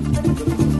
Thank you.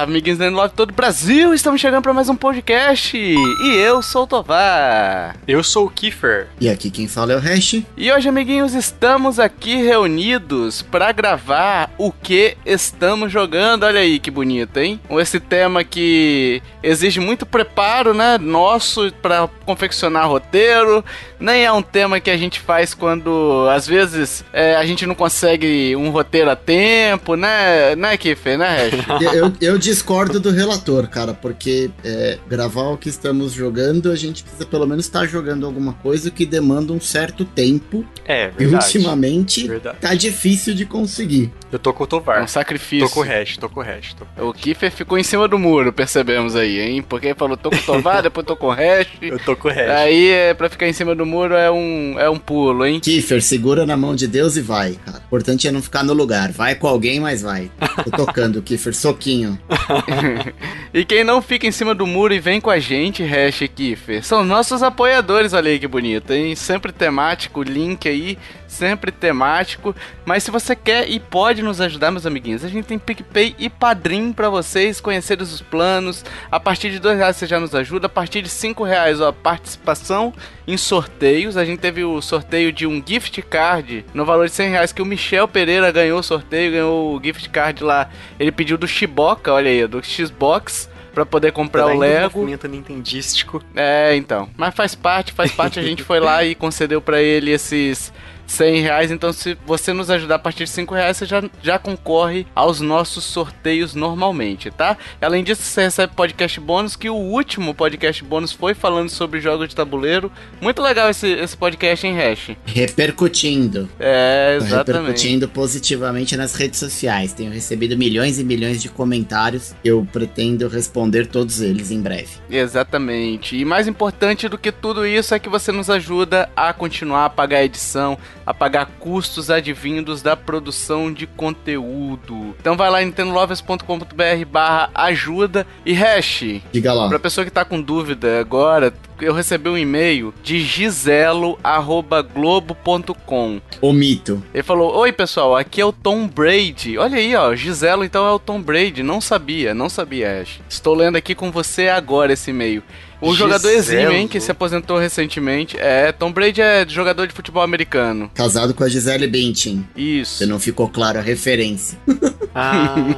Salve, amiguinhos do Love todo o Brasil! Estamos chegando para mais um podcast e eu sou o Tovar. Eu sou o Kiefer. E aqui quem fala é o Hash. E hoje, amiguinhos, estamos aqui reunidos para gravar o que estamos jogando. Olha aí que bonito, hein? Com esse tema que exige muito preparo, né? Nosso para confeccionar roteiro. Nem é um tema que a gente faz quando às vezes é, a gente não consegue um roteiro a tempo, né? Né, Kiefer? Né, Hash? eu, eu discordo do relator, cara, porque é, gravar o que estamos jogando, a gente precisa pelo menos estar tá jogando alguma coisa que demanda um certo tempo. É, verdade. E ultimamente verdade. tá difícil de conseguir. Eu tô com o Tovar. É um sacrifício. Tô com o hash, tô com o hash. Com o, o Kiffer ficou em cima do muro, percebemos aí, hein? Porque falou tô com o Tovar, depois tô com o hash. Eu tô com o hash. Aí, é, pra ficar em cima do muro é um, é um pulo, hein? Kiffer, segura na mão de Deus e vai, cara. O importante é não ficar no lugar. Vai com alguém, mas vai. Tô tocando, Kiffer, soquinho. e quem não fica em cima do muro e vem com a gente, hash Kiffer, são nossos apoiadores, olha aí que bonito, hein? Sempre temático, link aí sempre temático. Mas se você quer e pode nos ajudar, meus amiguinhos, a gente tem PicPay e Padrim para vocês conhecerem os planos. A partir de dois reais você já nos ajuda. A partir de cinco reais, ó, participação em sorteios. A gente teve o sorteio de um gift card no valor de 100 reais que o Michel Pereira ganhou o sorteio, ganhou o gift card lá. Ele pediu do Shiboka, olha aí, do Xbox para poder comprar o Lego. movimento nintendístico. É, então. Mas faz parte, faz parte. A gente foi lá e concedeu para ele esses 100 reais. Então, se você nos ajudar a partir de 5 reais, você já, já concorre aos nossos sorteios normalmente, tá? Além disso, você recebe podcast bônus, que o último podcast bônus foi falando sobre jogos de tabuleiro. Muito legal esse, esse podcast em Hash. Repercutindo. É, exatamente. Repercutindo positivamente nas redes sociais. Tenho recebido milhões e milhões de comentários. Eu pretendo responder todos eles em breve. Exatamente. E mais importante do que tudo isso é que você nos ajuda a continuar a pagar a edição, a pagar custos advindos da produção de conteúdo. Então vai lá em nintendolovers.com.br barra ajuda e hash. Diga lá. Pra pessoa que tá com dúvida agora, eu recebi um e-mail de giselo@globo.com. O mito. Ele falou: "Oi, pessoal, aqui é o Tom Brady". Olha aí, ó, Giselo então é o Tom Brady. Não sabia, não sabia, Ash. Estou lendo aqui com você agora esse e-mail. Um jogador exímio, hein, que se aposentou recentemente. É, Tom Brady é jogador de futebol americano. Casado com a Gisele Bündchen. Isso. Você não ficou claro a referência. Ah. ah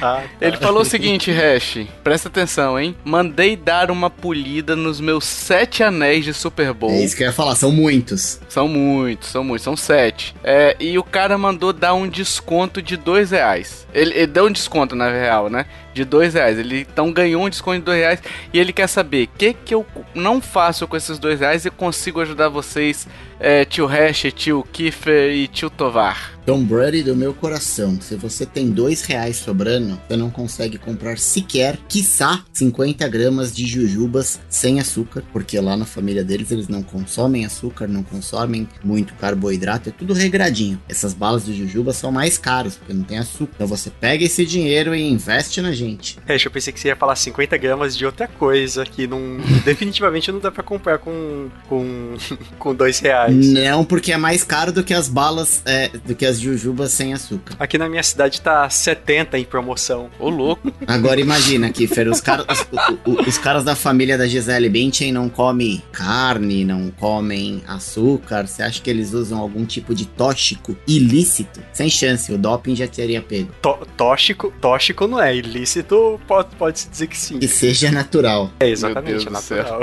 tá. Ele falou o seguinte, Hash, presta atenção, hein? Mandei dar uma polida nos meus sete anéis de Super Bowl. É isso que eu ia falar, são muitos. São muitos, são muitos, são sete. É, e o cara mandou dar um desconto de dois reais. Ele, ele deu um desconto, na real, né? De dois reais. Ele então ganhou um desconto de dois reais e ele quer saber o que, que eu não faço com esses dois reais e consigo ajudar vocês é, tio Hash, tio Kiefer e tio Tovar. Tom Brady do meu coração, se você tem dois reais sobrando, você não consegue comprar sequer, quiçá, 50 gramas de jujubas sem açúcar, porque lá na família deles eles não consomem açúcar, não consomem muito carboidrato, é tudo regradinho. Essas balas de jujuba são mais caras, porque não tem açúcar. Então você pega esse dinheiro e investe na gente. É, eu pensei que você ia falar 50 gramas de outra coisa, que não, definitivamente não dá pra comprar com, com, com dois reais reais. Não, porque é mais caro do que as balas, é, do que as jujubas sem açúcar. Aqui na minha cidade tá 70 em promoção. Ô, louco. Agora imagina, Kiffer, os, car os, os, os, caras da família da Gisele Bündchen não comem carne, não comem açúcar. Você acha que eles usam algum tipo de tóxico ilícito? Sem chance, o doping já teria pego. tóxico, tóxico não é, ilícito pode, pode se dizer que sim. Que seja natural. É, exatamente, natural.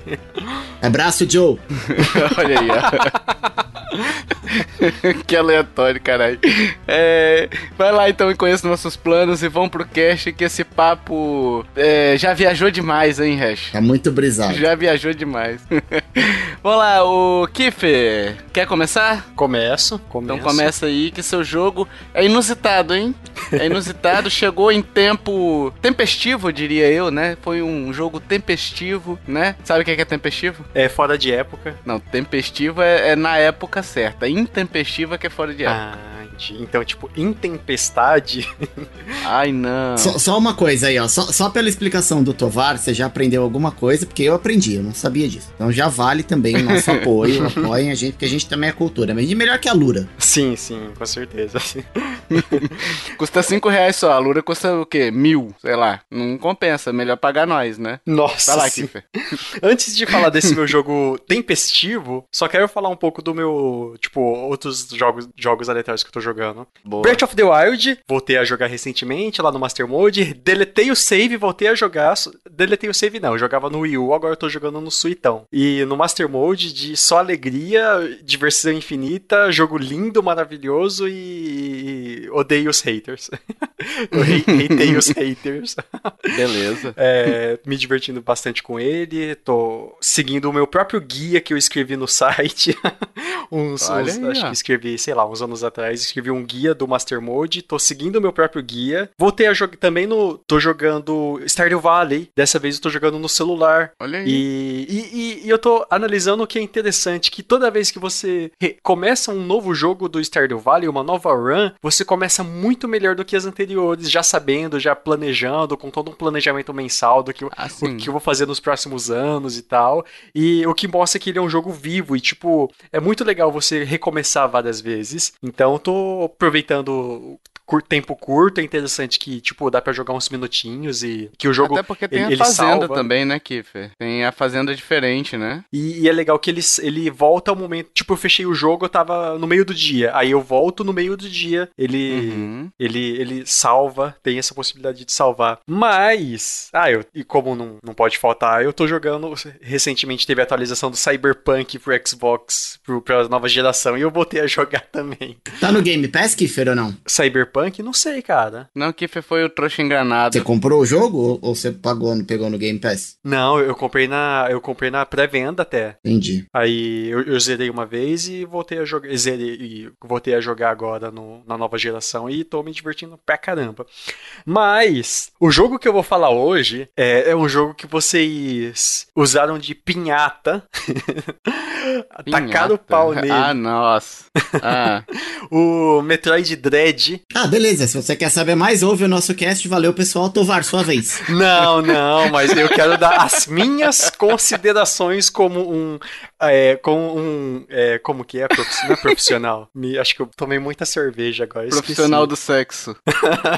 Abraço, Joe. Olha aí, ó. que aleatório, caralho. É, vai lá então e conheça nossos planos e vão pro cast que esse papo é, já viajou demais, hein, Hash? Tá muito brisado. Já viajou demais. Vamos lá, o Kiffer, quer começar? Começo, começo. Então começa aí que seu jogo é inusitado, hein? É inusitado, chegou em tempo tempestivo, diria eu, né? Foi um jogo tempestivo, né? Sabe o que é, que é tempestivo? É fora de época. Não, tempestivo é, é na época certa. Intempestivo é que é fora de época. Ah, entendi. Então, tipo, intempestade. Ai, não. Só, só uma coisa aí, ó. Só, só pela explicação do Tovar, você já aprendeu alguma coisa, porque eu aprendi, eu não sabia disso. Então já vale também o nosso apoio, apoiem a gente, porque a gente também é cultura. Mas de melhor que a Lura. sim, sim, com certeza. Custa 5 reais só. A Lura custa o quê? Mil, sei lá. Não compensa. Melhor pagar nós, né? Nossa. Vai lá, sim. Kiffer. Antes de falar desse meu jogo tempestivo, só quero falar um pouco do meu, tipo, outros jogos, jogos aleatórios que eu tô jogando. Boa. Breath of the Wild, voltei a jogar recentemente lá no Master Mode. Deletei o save, voltei a jogar. Deletei o save não, eu jogava no Wii U, agora eu tô jogando no Suitão. E no Master Mode, de só alegria, diversão infinita, jogo lindo, maravilhoso e odeio os haters. eu hei- hatei os haters. Beleza. É, me divertindo bastante com ele. Tô seguindo o meu próprio guia que eu escrevi no site. uns, uns- acho que escrevi, sei lá, uns anos atrás, escrevi um guia do Master Mode. Tô seguindo o meu próprio guia. Voltei a jogar também no. Tô jogando Stardew Valley. Dessa vez eu tô jogando no celular. Olha aí. E, e, e- e eu tô analisando o que é interessante, que toda vez que você começa um novo jogo do Stardew Valley, uma nova run, você começa muito melhor do que as anteriores, já sabendo, já planejando, com todo um planejamento mensal do que, eu- Ah, o que eu vou fazer nos próximos anos e tal. E o que mostra que ele é um jogo vivo e, tipo, é muito legal você recomeçar várias vezes. Então, eu tô aproveitando tempo curto, é interessante que, tipo, dá pra jogar uns minutinhos e que o jogo Até porque tem ele- a fazenda salva. também, né, Kiffer? Tem a fazenda diferente, né? E, e é legal que ele, ele volta ao momento. Tipo, eu fechei o jogo, eu tava no meio do dia. Aí eu volto no meio do dia. Ele. Uhum. Ele, ele salva, tem essa possibilidade de salvar. Mas. Ah, eu, e como não, não pode faltar, eu tô jogando. Recentemente teve a atualização do Cyberpunk pro Xbox, pro, pra nova geração, e eu voltei a jogar também. Tá no Game Pass, Kiffer, ou não? Cyberpunk? Não sei, cara. Não, Kiffer foi o trouxa enganado. Você comprou o jogo ou, você pagou, pegou no Game Pass? Não, eu comprei na. Eu comprei na pré-venda até. Entendi. Aí eu, eu zerei uma vez e voltei a jogar. Zerei e voltei a jogar agora no- na nova geração e tô me divertindo pra caramba. Mas o jogo que eu vou falar hoje é, é um jogo que vocês usaram de pinhata. Tacaram o pau nele. Ah, nossa. Ah, O Metroid Dread. Ah, beleza. Se você quer saber mais, ouve o nosso cast. Valeu, pessoal. Tovar, sua vez. Não, não, mas eu quero dar as minhas considerações como um. É, como um. É, como que é? Profi- Não é profissional. Me- acho que eu tomei muita cerveja agora. esqueci. profissional do sexo.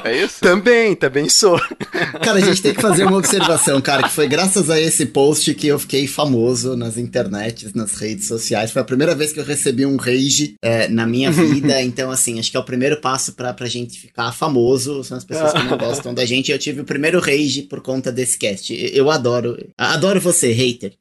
É isso? Também, também sou. Cara, a gente tem que fazer uma observação, cara, que foi graças a esse post que eu fiquei famoso nas internets, nas redes sociais. Foi a primeira vez que eu recebi um rage é, na minha vida. Então, assim, acho que é o primeiro passo pra, pra gente ficar famoso. São as pessoas que não gostam da gente. Eu tive o primeiro rage por conta desse cast. Eu adoro. Adoro você, hater.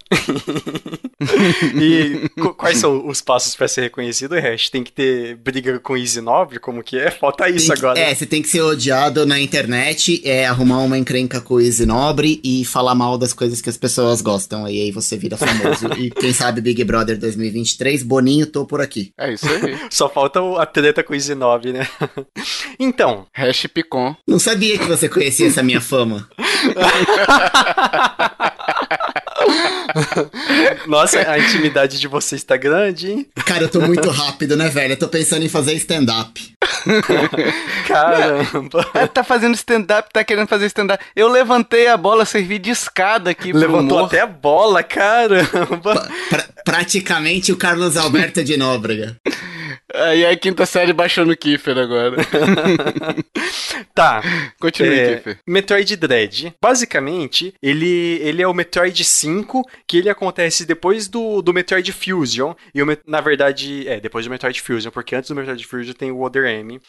E qu- quais são os passos pra ser reconhecido, Hash? Tem que ter briga com Easy Nobre? Como que é? Falta isso que- agora. É, você tem que ser odiado na internet, é arrumar uma encrenca com o Easy Nobre e falar mal das coisas que as pessoas gostam. E aí você vira famoso. e quem sabe Big Brother 2023, Boninho, tô por aqui. É isso aí. Só falta o- a treta com Easy Nobre, né? então, Hash Picon. Não sabia que você conhecia essa minha fama. nossa, a intimidade de vocês tá grande, hein? Cara, eu tô muito rápido, né, velho? Eu tô pensando em fazer stand-up. Caramba. É, tá fazendo stand-up, tá querendo fazer stand-up. Eu levantei a bola, servi de escada aqui pro Levantou humor. até a bola, caramba. Pra- praticamente o Carlos Alberto de Nóbrega. Aí a quinta série baixou no Kiffer agora. Tá. Continue, É, Kiffer. Metroid Dread. Basicamente, ele, ele é o Metroid 5, que ele acontece depois do, do Metroid Fusion. E o, na verdade, é, depois do Metroid Fusion, porque antes do Metroid Fusion tem o Other M.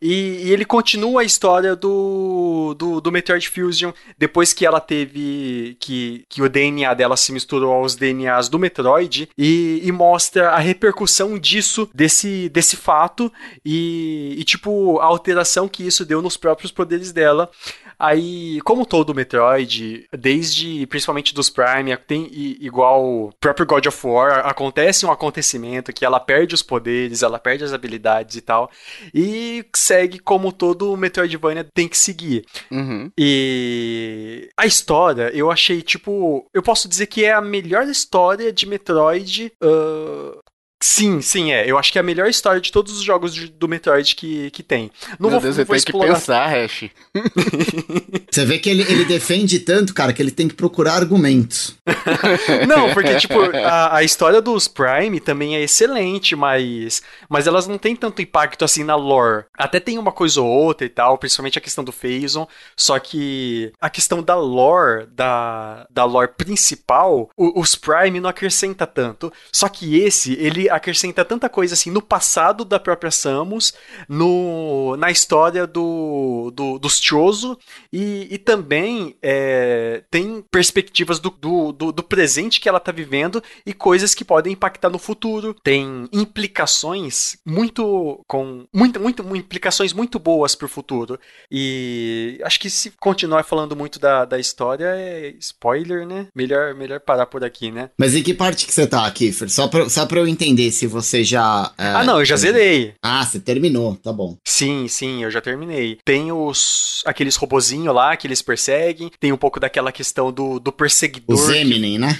E, e ele continua a história do, do, do Metroid Fusion depois que ela teve. Que, que o DNA dela se misturou aos DNAs do Metroid. E, e mostra a repercussão disso, desse, desse fato e, e, tipo, a alteração que isso deu nos próprios poderes dela. Aí, como todo Metroid, desde principalmente dos Prime, tem igual o próprio God of War, acontece um acontecimento que ela perde os poderes, ela perde as habilidades e tal, e segue como todo Metroidvania tem que seguir. Uhum. E a história, eu achei, tipo, eu posso dizer que é a melhor história de Metroid uh, Sim, sim, é. Eu acho que é a melhor história de todos os jogos de, do Metroid que, que tem. Não Meu vou, Deus, não vou explorar... que pensar, Hash. Você vê que ele, ele defende tanto, cara, que ele tem que procurar argumentos. não, porque, tipo, a, a história dos Prime também é excelente, mas, mas elas não têm tanto impacto assim na lore. Até tem uma coisa ou outra e tal, principalmente a questão do Phazon, só que a questão da lore, da, da lore principal, o, os Prime não acrescenta tanto. Só que esse, ele acrescenta tanta coisa assim no passado da própria Samus, no, na história do, do dos Chozo e, e também é, tem perspectivas do, do, do, do, presente que ela tá vivendo e coisas que podem impactar no futuro. Tem implicações muito com muito, muito implicações muito boas pro futuro. E acho que se continuar falando muito da, da história é spoiler, né? Melhor melhor parar por aqui, né? Mas em que parte que você tá, Kiffer? Só pra, só pra eu entender entender se você já. É, ah, não, eu já zerei. Ah, você terminou, tá bom. Sim, sim, eu já terminei. Tem os. aqueles robozinhos lá que eles perseguem. Tem um pouco daquela questão do, do perseguidor. Os Eminem, que... né?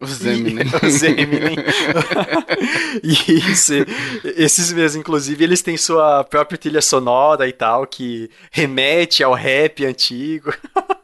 os Eminem. os Eminem. Isso. Esses mesmos, inclusive, eles têm sua própria trilha sonora e tal, que remete ao rap antigo.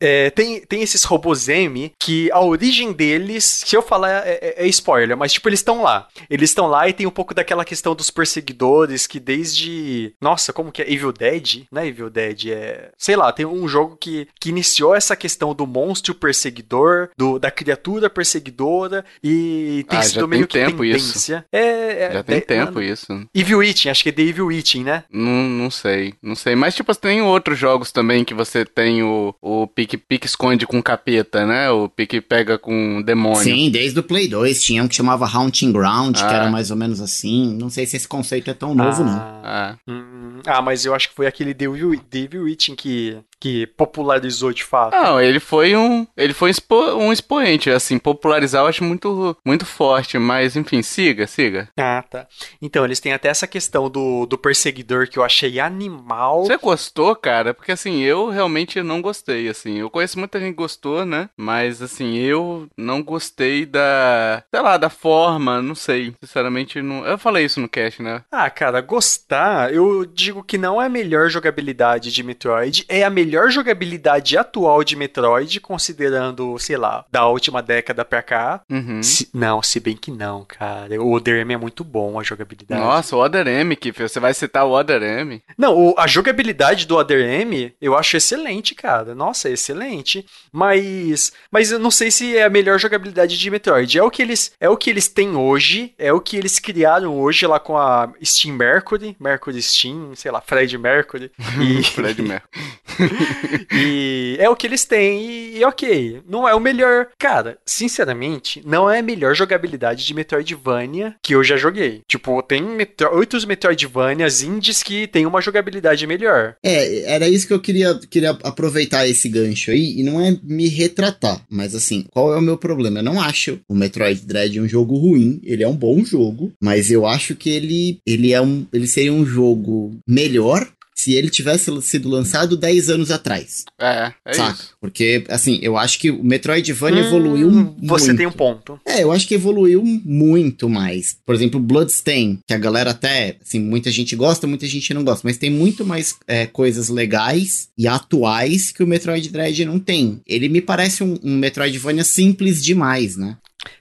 É, tem, tem esses robôs M que a origem deles, se eu falar é, é, é spoiler, mas tipo, eles estão lá. Eles estão lá e tem um pouco daquela questão dos perseguidores que desde. Nossa, como que é? Evil Dead? Não é Evil Dead, é. Sei lá, tem um jogo que, que iniciou essa questão do monstro perseguidor, do, da criatura perseguidora e tem ah, sido meio que tempo tendência. Isso. É, é, já tem é, tempo mano, isso. Evil Eating, acho que é The Evil Eating, né? Não, não sei, não sei. Mas tipo, tem outros jogos também que você tem o o, pique, pique esconde com capeta, né? O pique pega com demônio. Sim, desde o Play 2 tinha um que chamava Haunting Ground, ah. que era mais ou menos assim. Não sei se esse conceito é tão novo, ah. não. Ah. Hum, ah, mas eu acho que foi aquele Devil, Devil Witching que que popularizou de fato. Não, ele foi um, ele foi um, expo, um expoente, assim, popularizar eu acho muito, muito forte, mas enfim, siga, siga. Ah, tá. Então, eles têm até essa questão do, do perseguidor que eu achei animal. Você gostou, cara? Porque assim, eu realmente não gostei, assim, eu conheço muita gente que gostou, né? Mas assim, eu não gostei da, sei lá, da forma, não sei, sinceramente, não... eu falei isso no cast, né? Ah, cara, gostar, eu digo que não é a melhor jogabilidade de Metroid, é a melhor melhor jogabilidade atual de Metroid, considerando, sei lá, da última década pra cá. Uhum. Se, não, se bem que não, cara. O Other M é muito bom, a jogabilidade. Nossa, o Other M, que você vai citar o Other M. Não, o, a jogabilidade do Other M eu acho excelente, cara. Nossa, é excelente. Mas, mas eu não sei se é a melhor jogabilidade de Metroid. É o que eles, é o que eles têm hoje, é o que eles criaram hoje lá com a Steam Mercury, Mercury Steam, sei lá, Fred Mercury. E... Fred Mercury. e é o que eles têm e, e, ok. Não é o melhor. Cara, sinceramente, não é a melhor jogabilidade de Metroidvania que eu já joguei. Tipo, tem Metro... outros Metroidvanias indies que tem uma jogabilidade melhor. É, era isso que eu queria, queria aproveitar esse gancho aí, e não é me retratar, mas assim, qual é o meu problema? Eu não acho o Metroid Dread um jogo ruim, ele é um bom jogo, mas eu acho que ele, ele é um, ele seria um jogo melhor se ele tivesse sido lançado 10 anos atrás. É, é saca? isso. Porque, assim, eu acho que o Metroidvania hum, evoluiu muito. Você tem um ponto. É, eu acho que evoluiu muito mais. Por exemplo, Bloodstain, que a galera até, assim, muita gente gosta, muita gente não gosta, mas tem muito mais é, coisas legais e atuais que o Metroid Dread não tem. Ele me parece um, um Metroidvania simples demais, né?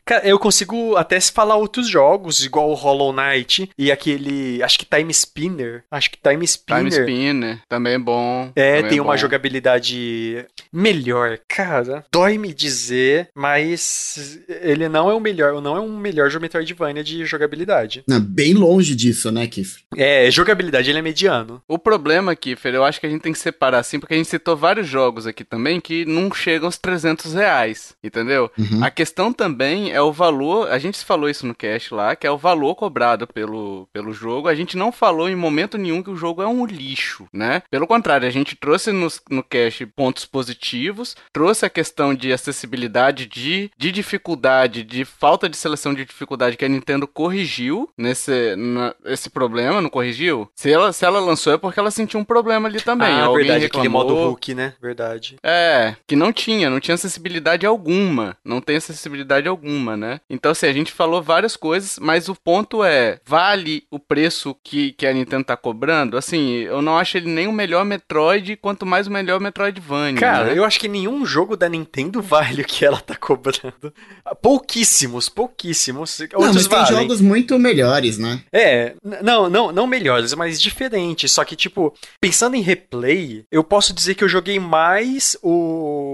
Cara, eu consigo até se falar outros jogos, igual o Hollow Knight e aquele. Acho que Time Spinner. Acho que Time Spinner. Time Spinner, também é bom. É, tem é uma jogabilidade melhor. Cara, dói me dizer, mas ele não é o melhor, não é um melhor Metroidvania de jogabilidade. Não, bem longe disso, né, Kiffer? É, jogabilidade ele é mediano. O problema, Kiffer, eu acho que a gente tem que separar assim, porque a gente citou vários jogos aqui também que não chegam aos 300 reais, entendeu? Uhum. A questão também é o valor. A gente falou isso no cast lá, que é o valor cobrado pelo, pelo jogo. A gente não falou em momento nenhum que o jogo é um lixo, né? Pelo contrário, a gente trouxe no, no cast pontos positivos, trouxe a questão de acessibilidade, de, de dificuldade, de falta de seleção de dificuldade que a Nintendo corrigiu nesse na, esse problema, não corrigiu? Se ela, se ela lançou é porque ela sentiu um problema ali também. Ah, Alguém verdade, reclamou, aquele modo Hulk, né? Verdade. É, que não tinha, não tinha acessibilidade alguma. Não tem acessibilidade alguma, né? Então, assim, a gente falou várias coisas, mas o ponto é: vale o preço que, que a Nintendo tá cobrando? Assim, eu não acho ele nem o melhor Metroid, quanto mais o melhor Metroidvania. Cara, né? eu acho que nenhum jogo da Nintendo vale o que ela tá cobrando. Pouquíssimos, pouquíssimos. Não, Outros mas tem valem. jogos muito melhores, né? É, não, não, não melhores, mas diferentes. Só que, tipo, pensando em replay, eu posso dizer que eu joguei mais o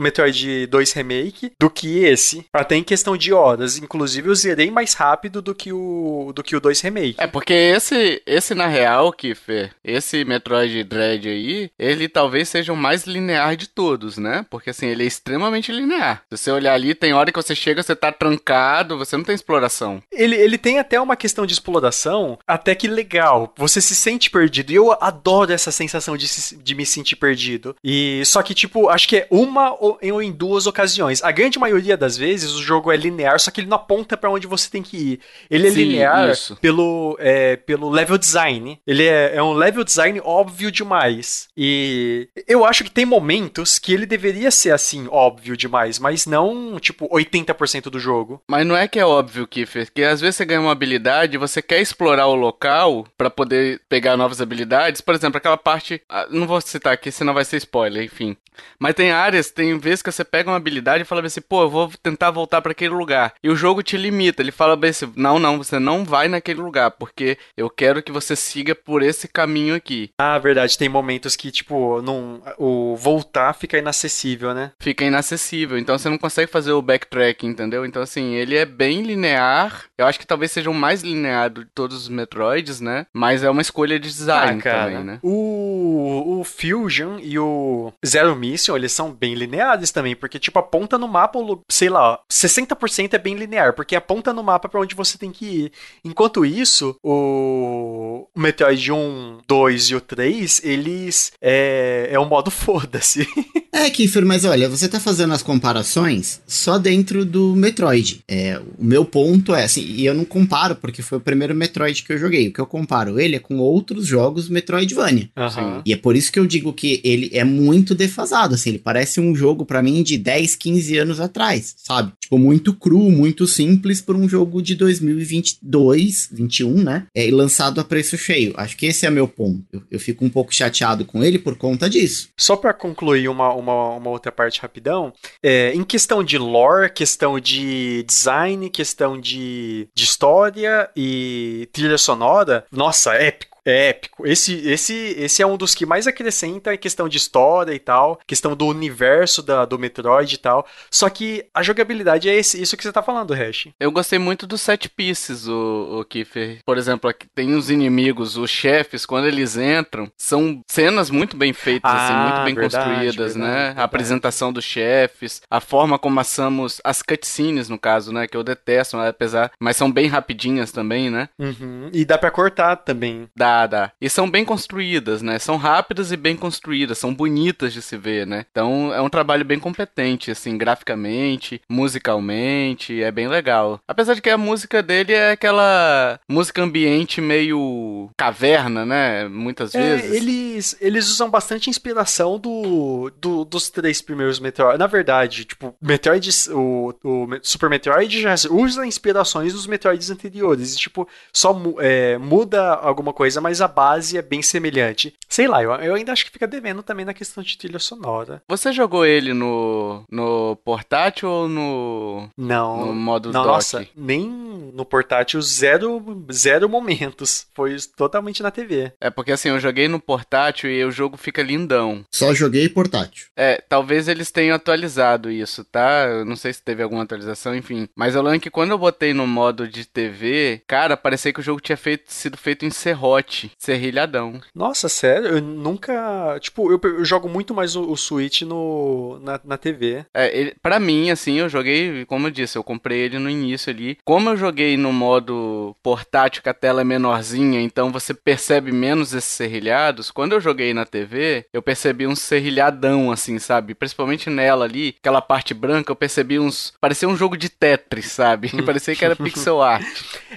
Metroid 2 Remake do que esse. Até em questão de horas. Inclusive, eu zerei mais rápido do que o, do que o 2 Remake. É, porque esse, esse na real, Kiffer, esse Metroid Dread aí, ele talvez seja o mais linear de todos, né? Porque assim, ele é extremamente linear. Se você olhar ali, tem hora que você chega, você tá trancado, você não tem exploração. Ele, ele tem até uma questão de exploração até que legal. Você se sente perdido. E eu adoro essa sensação de, se- de me sentir perdido. E só que, tipo, acho que é uma ou em, ou em duas ocasiões. A grande maioria das vezes o jogo é linear, só que ele não aponta pra onde você tem que ir. Ele é Sim, linear isso. pelo, é, pelo level design. Ele é, é um level design óbvio demais. E eu acho que tem momentos que ele deveria ser assim, óbvio demais, mas não, tipo, 80% do jogo. Mas não é que é óbvio, Kiffer, que às vezes você ganha uma habilidade e você quer explorar o local pra poder pegar novas habilidades. Por exemplo, aquela parte. ah, Não vou citar aqui, senão vai ser spoiler, enfim. Mas tem áreas, tem vezes que você pega uma habilidade e fala assim, pô, eu vou tentar voltar pra aquele lugar. E o jogo te limita. Ele fala bem assim, não, não, você não vai naquele lugar, porque eu quero que você siga por esse caminho aqui. Ah, verdade, tem momentos que, tipo, não, o voltar fica inacessível, né? Fica inacessível. Então você não consegue fazer o backtrack, entendeu? Então, assim, ele é bem linear. Eu acho que talvez seja o mais linear de todos os Metroids, né? Mas é uma escolha de design também, né? O, o Fusion e o Zero Mission, eles são bem lineares também, porque, tipo, aponta no mapa, sei lá, 60% é bem linear, porque aponta no mapa pra onde você tem que ir. Enquanto isso, o Metroid 1, 2 e o 3, eles é, é o modo foda-se. É, Kiefer, mas olha, você tá fazendo as comparações só dentro do Metroid. É, o meu ponto é assim, e eu não comparo porque foi o primeiro Metroid que eu joguei. O que eu comparo ele é com outros jogos Metroidvania. Aham. E é por isso que eu digo que ele é muito defasado, assim, ele parece um jogo pra mim de 10, 15 anos atrás, sabe? Tipo, muito cru, muito simples por um jogo de 2022, 21, né? É, e lançado a preço cheio. Acho que esse é meu ponto. Eu, eu fico um pouco chateado com ele por conta disso. Só pra concluir uma, uma, uma outra parte rapidão, é, em questão de lore, questão de design, questão de, de história e trilha sonora, nossa, épico. É épico. Esse, esse, esse é um dos que mais acrescenta em questão de história e tal, questão do universo da, do Metroid e tal. Só que a jogabilidade é esse, isso que você tá falando, Hash. Eu gostei muito dos set pieces, o, o Kiefer. Por exemplo, tem os inimigos, os chefes, quando eles entram, são cenas muito bem feitas, assim, Ah, muito bem verdade, construídas, verdade, né? verdade. A apresentação dos chefes, a forma como assamos as cutscenes, no caso, né? Que eu detesto, apesar, mas são bem rapidinhas também, né? Uhum. E dá pra cortar também. Dá, E são bem construídas, né? São rápidas e bem construídas, são bonitas de se ver, né? Então é um trabalho bem competente, assim, graficamente, musicalmente, é bem legal. Apesar de que a música dele é aquela música ambiente meio caverna, né? Muitas É, vezes. eles, eles usam bastante inspiração do, do- dos três primeiros Metroid. Na verdade, tipo, Metroid, o, o Super Metroid já usa inspirações dos Metroids anteriores. E, tipo, só é, muda alguma coisa, mas a base é bem semelhante. Sei lá, eu, eu ainda acho que fica devendo também na questão de trilha sonora. Você jogou ele no, no portátil ou no, Não. no modo não, dock? nossa, nem no portátil, zero, zero momentos. Foi totalmente na TV. É porque assim, eu joguei no portátil e o jogo fica lindão. Só joguei portátil. É, talvez eles tenham atualizado isso, tá? Eu não sei se teve alguma atualização, enfim. Mas eu lembro que quando eu botei no modo de TV, cara, parecia que o jogo tinha feito- sido feito em serrote. Switch, serrilhadão. Nossa, sério? Eu nunca. Tipo, eu, eu jogo muito mais o, o Switch no, na, na TV. É, ele, pra mim, assim, eu joguei, como eu disse, eu comprei ele no início ali. Como eu joguei no modo portátil, que a tela é menorzinha, então você percebe menos esses serrilhados. Quando eu joguei na TV, eu percebi um serrilhadão, assim, sabe? Principalmente nela ali, aquela parte branca, eu percebi uns. Parecia um jogo de Tetris, sabe? Parecia que era pixel art.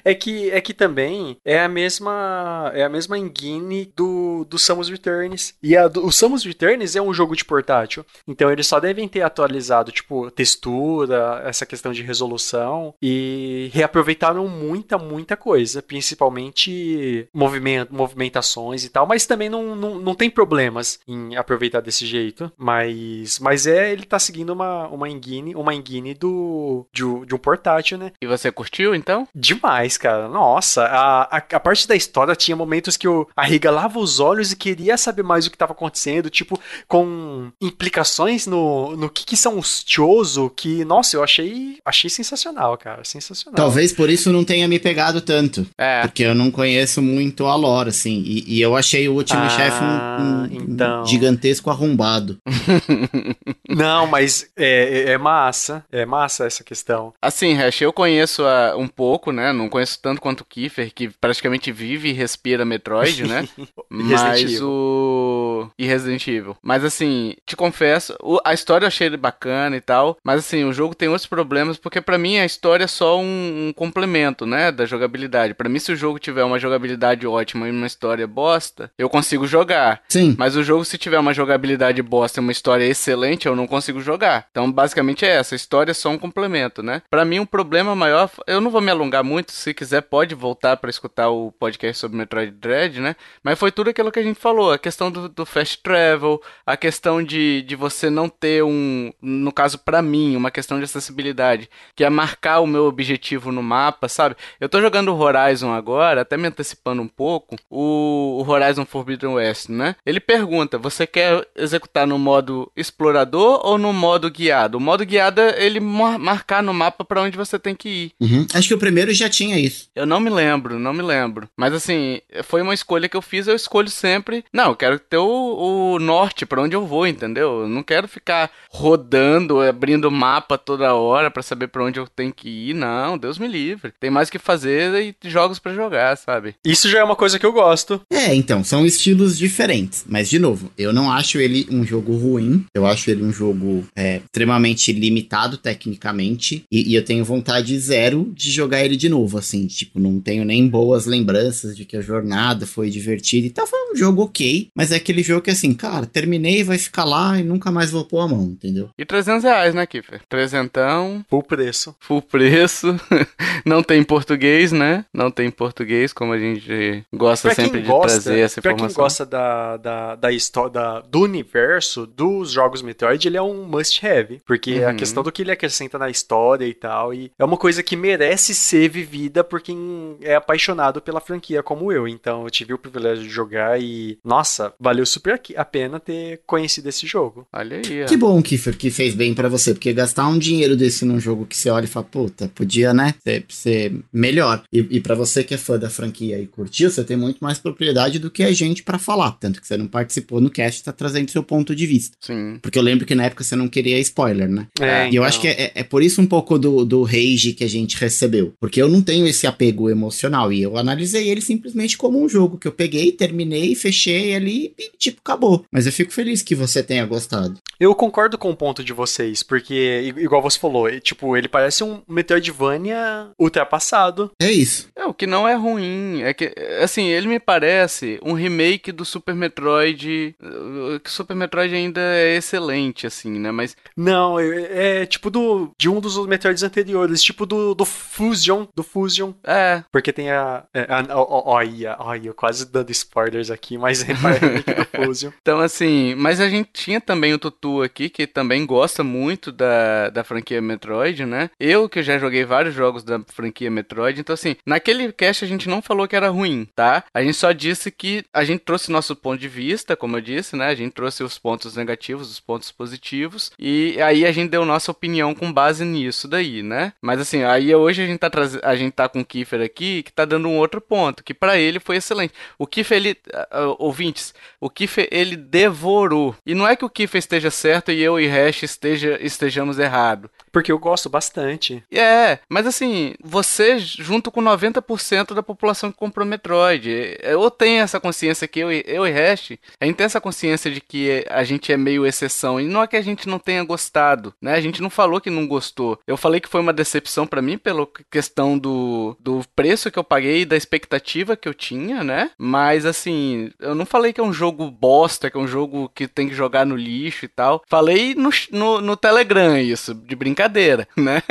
É que, é que também é a mesma é a mesma engine do, do Samus Returns. E a, do, o Samus Returns é um jogo de portátil. Então eles só devem ter atualizado, tipo, textura, essa questão de resolução. E reaproveitaram muita, muita coisa. Principalmente movimento, movimentações e tal. Mas também não, não, não tem problemas em aproveitar desse jeito. Mas, mas é, ele tá seguindo uma, uma engine, uma engine do, de, de um portátil, né? E você curtiu, então? Demais, cara. Nossa, a, a, a parte da história tinha momentos que eu arregalava os olhos e queria saber mais o que estava acontecendo, tipo, com implicações no, no que, que são os Chozo, que, nossa, eu achei, achei sensacional, cara. Sensacional. Talvez por isso não tenha me pegado tanto. É. Porque eu não conheço muito a lore, assim. E, e eu achei o último Ah, chefe um, um então. gigantesco arrombado. Não, mas é, é- é massa. É massa essa questão. Assim, Hash, eu conheço ah, um pouco, né? Não conheço tanto quanto o Kiefer, que praticamente vive e respira Metroid, né? Mas o. E Resident Evil. Mas assim, te confesso, o- a história eu achei bacana e tal. Mas assim, o jogo tem outros problemas, porque pra mim a história é só um, um complemento, né? Da jogabilidade. Pra mim, se o jogo tiver uma jogabilidade ótima e uma história bosta, eu consigo jogar. Sim. Mas o jogo, se tiver uma jogabilidade bosta e uma história excelente, eu não consigo jogar. Então, basicamente é essa. A história é só um complemento, né? Pra mim, um problema maior. Eu não vou me alongar muito. Se quiser, pode voltar pra escutar o podcast sobre Metroid Dread, né? Mas foi tudo aquilo que a gente falou. A questão do, do fast travel, a questão de, de você não ter um. No caso, pra mim, uma questão de acessibilidade, que é marcar o meu objetivo no mapa, sabe? Eu tô jogando o Horizon agora, até me antecipando um pouco, o, o Horizon Forbidden West, né? Ele pergunta: você quer executar no modo explorador ou no modo guiado? O modo guiado é ele mar- marcar no mapa pra onde você tem que ir. Uhum. Acho que o primeiro já tinha isso. Eu não me lembro, não me lembro. Mas assim, foi uma escolha que eu fiz, eu escolho sempre. Não, eu quero ter o, o norte pra onde eu vou, entendeu? Eu não quero ficar rodando, abrindo mapa toda hora pra saber pra onde eu tenho que ir. Não, Deus me livre. Tem mais o que fazer e jogos pra jogar, sabe? Isso já é uma coisa que eu gosto. É, então, são estilos diferentes. Mas, de novo, eu não acho ele um jogo ruim. Eu acho ele um jogo é, extremamente limitado tecnicamente. E, e eu tenho vontade zero de jogar ele de novo, assim. Tipo, não tenho nem boas lembranças de que a jornada foi divertida e tal. Foi um jogo ok. Mas é aquele jogo que, assim, cara, terminei, vai ficar lá e nunca mais vou pôr a mão, entendeu? E 300 reais, né, Kiffer? Trezentão, Full preço. full preço. não tem português, né? Não tem português, como a gente gosta Pra sempre de gosta, trazer essa pra quem informação. gosta da, da, da história, da- do universo dos jogos Metroid, ele é um must-have. Porque a Uhum. questão do que ele acrescenta na história e tal, e é uma coisa que merece ser vivida por quem é apaixonado pela franquia como eu. Então eu tive o privilégio de jogar e, nossa, valeu super a pena ter conhecido esse jogo. Olha aí. Que bom, Kiffer, que fez bem pra você, porque gastar um dinheiro desse num jogo que você olha e fala, puta, podia, né, ser, ser melhor. E, e para você que é fã da franquia e curtiu, você tem muito mais propriedade do que a gente pra falar. Tanto que você não participou no cast, tá trazendo seu ponto de vista. Sim. Porque eu lembro que na época você não queria spoiler, né? É, E eu acho que é, é por isso um pouco do, do rage que a gente recebeu. Porque eu não tenho esse apego emocional. E eu analisei ele simplesmente como um jogo que eu peguei, terminei, fechei ali e, tipo, acabou. Mas eu fico feliz que você tenha gostado. Eu concordo com o ponto de vocês, porque, igual você falou, é, tipo, ele parece um Metroidvania ultrapassado. É isso. É, o que não é ruim. É que, assim, ele me parece um remake do Super Metroid. uh, Que o Super Metroid ainda é excelente, assim, né? Mas Não, é, é tipo do de um dos Metroids anteriores, tipo do, do Fusion, do Fusion, é. porque tem a, é, a, ó, olha, eu quase dando spoilers aqui, mas é remake do Fusion. Então, assim, mas a gente tinha também o Tutu aqui, que também gosta muito da, da franquia Metroid, né? Eu, que já joguei vários jogos da franquia Metroid, então, assim, naquele cast a gente não falou que era ruim, tá? A gente só disse que a gente trouxe nosso ponto de vista, como eu disse, né? A gente trouxe os pontos negativos, os pontos positivos, e aí a gente deu nossa opinião com base nisso daí, né? Mas, assim, aí hoje a gente tá, a gente tá com o Kiefer aqui, que tá dando um outro ponto, que pra ele foi excelente. O Kiefer, ele, uh, ouvintes, o Kiefer, ele devorou. E não é que o Kiefer esteja certo e eu e Hash esteja, estejamos errado. Porque eu gosto bastante. É, mas assim, você junto com 90% da população que comprou Metroid, eu tenho essa consciência que eu, eu e Hash, a gente tem essa consciência de que a gente é meio exceção. E não é que a gente não tenha gostado, né? A gente não falou que não gostou. Eu falei que foi uma decepção para mim pela questão do, do preço que eu paguei e da expectativa que eu tinha, né? Mas assim, eu não falei que é um jogo bosta, que é um jogo que tem que jogar no lixo e tal. Falei no, no, no Telegram isso, de brincadeira brincadeira, né?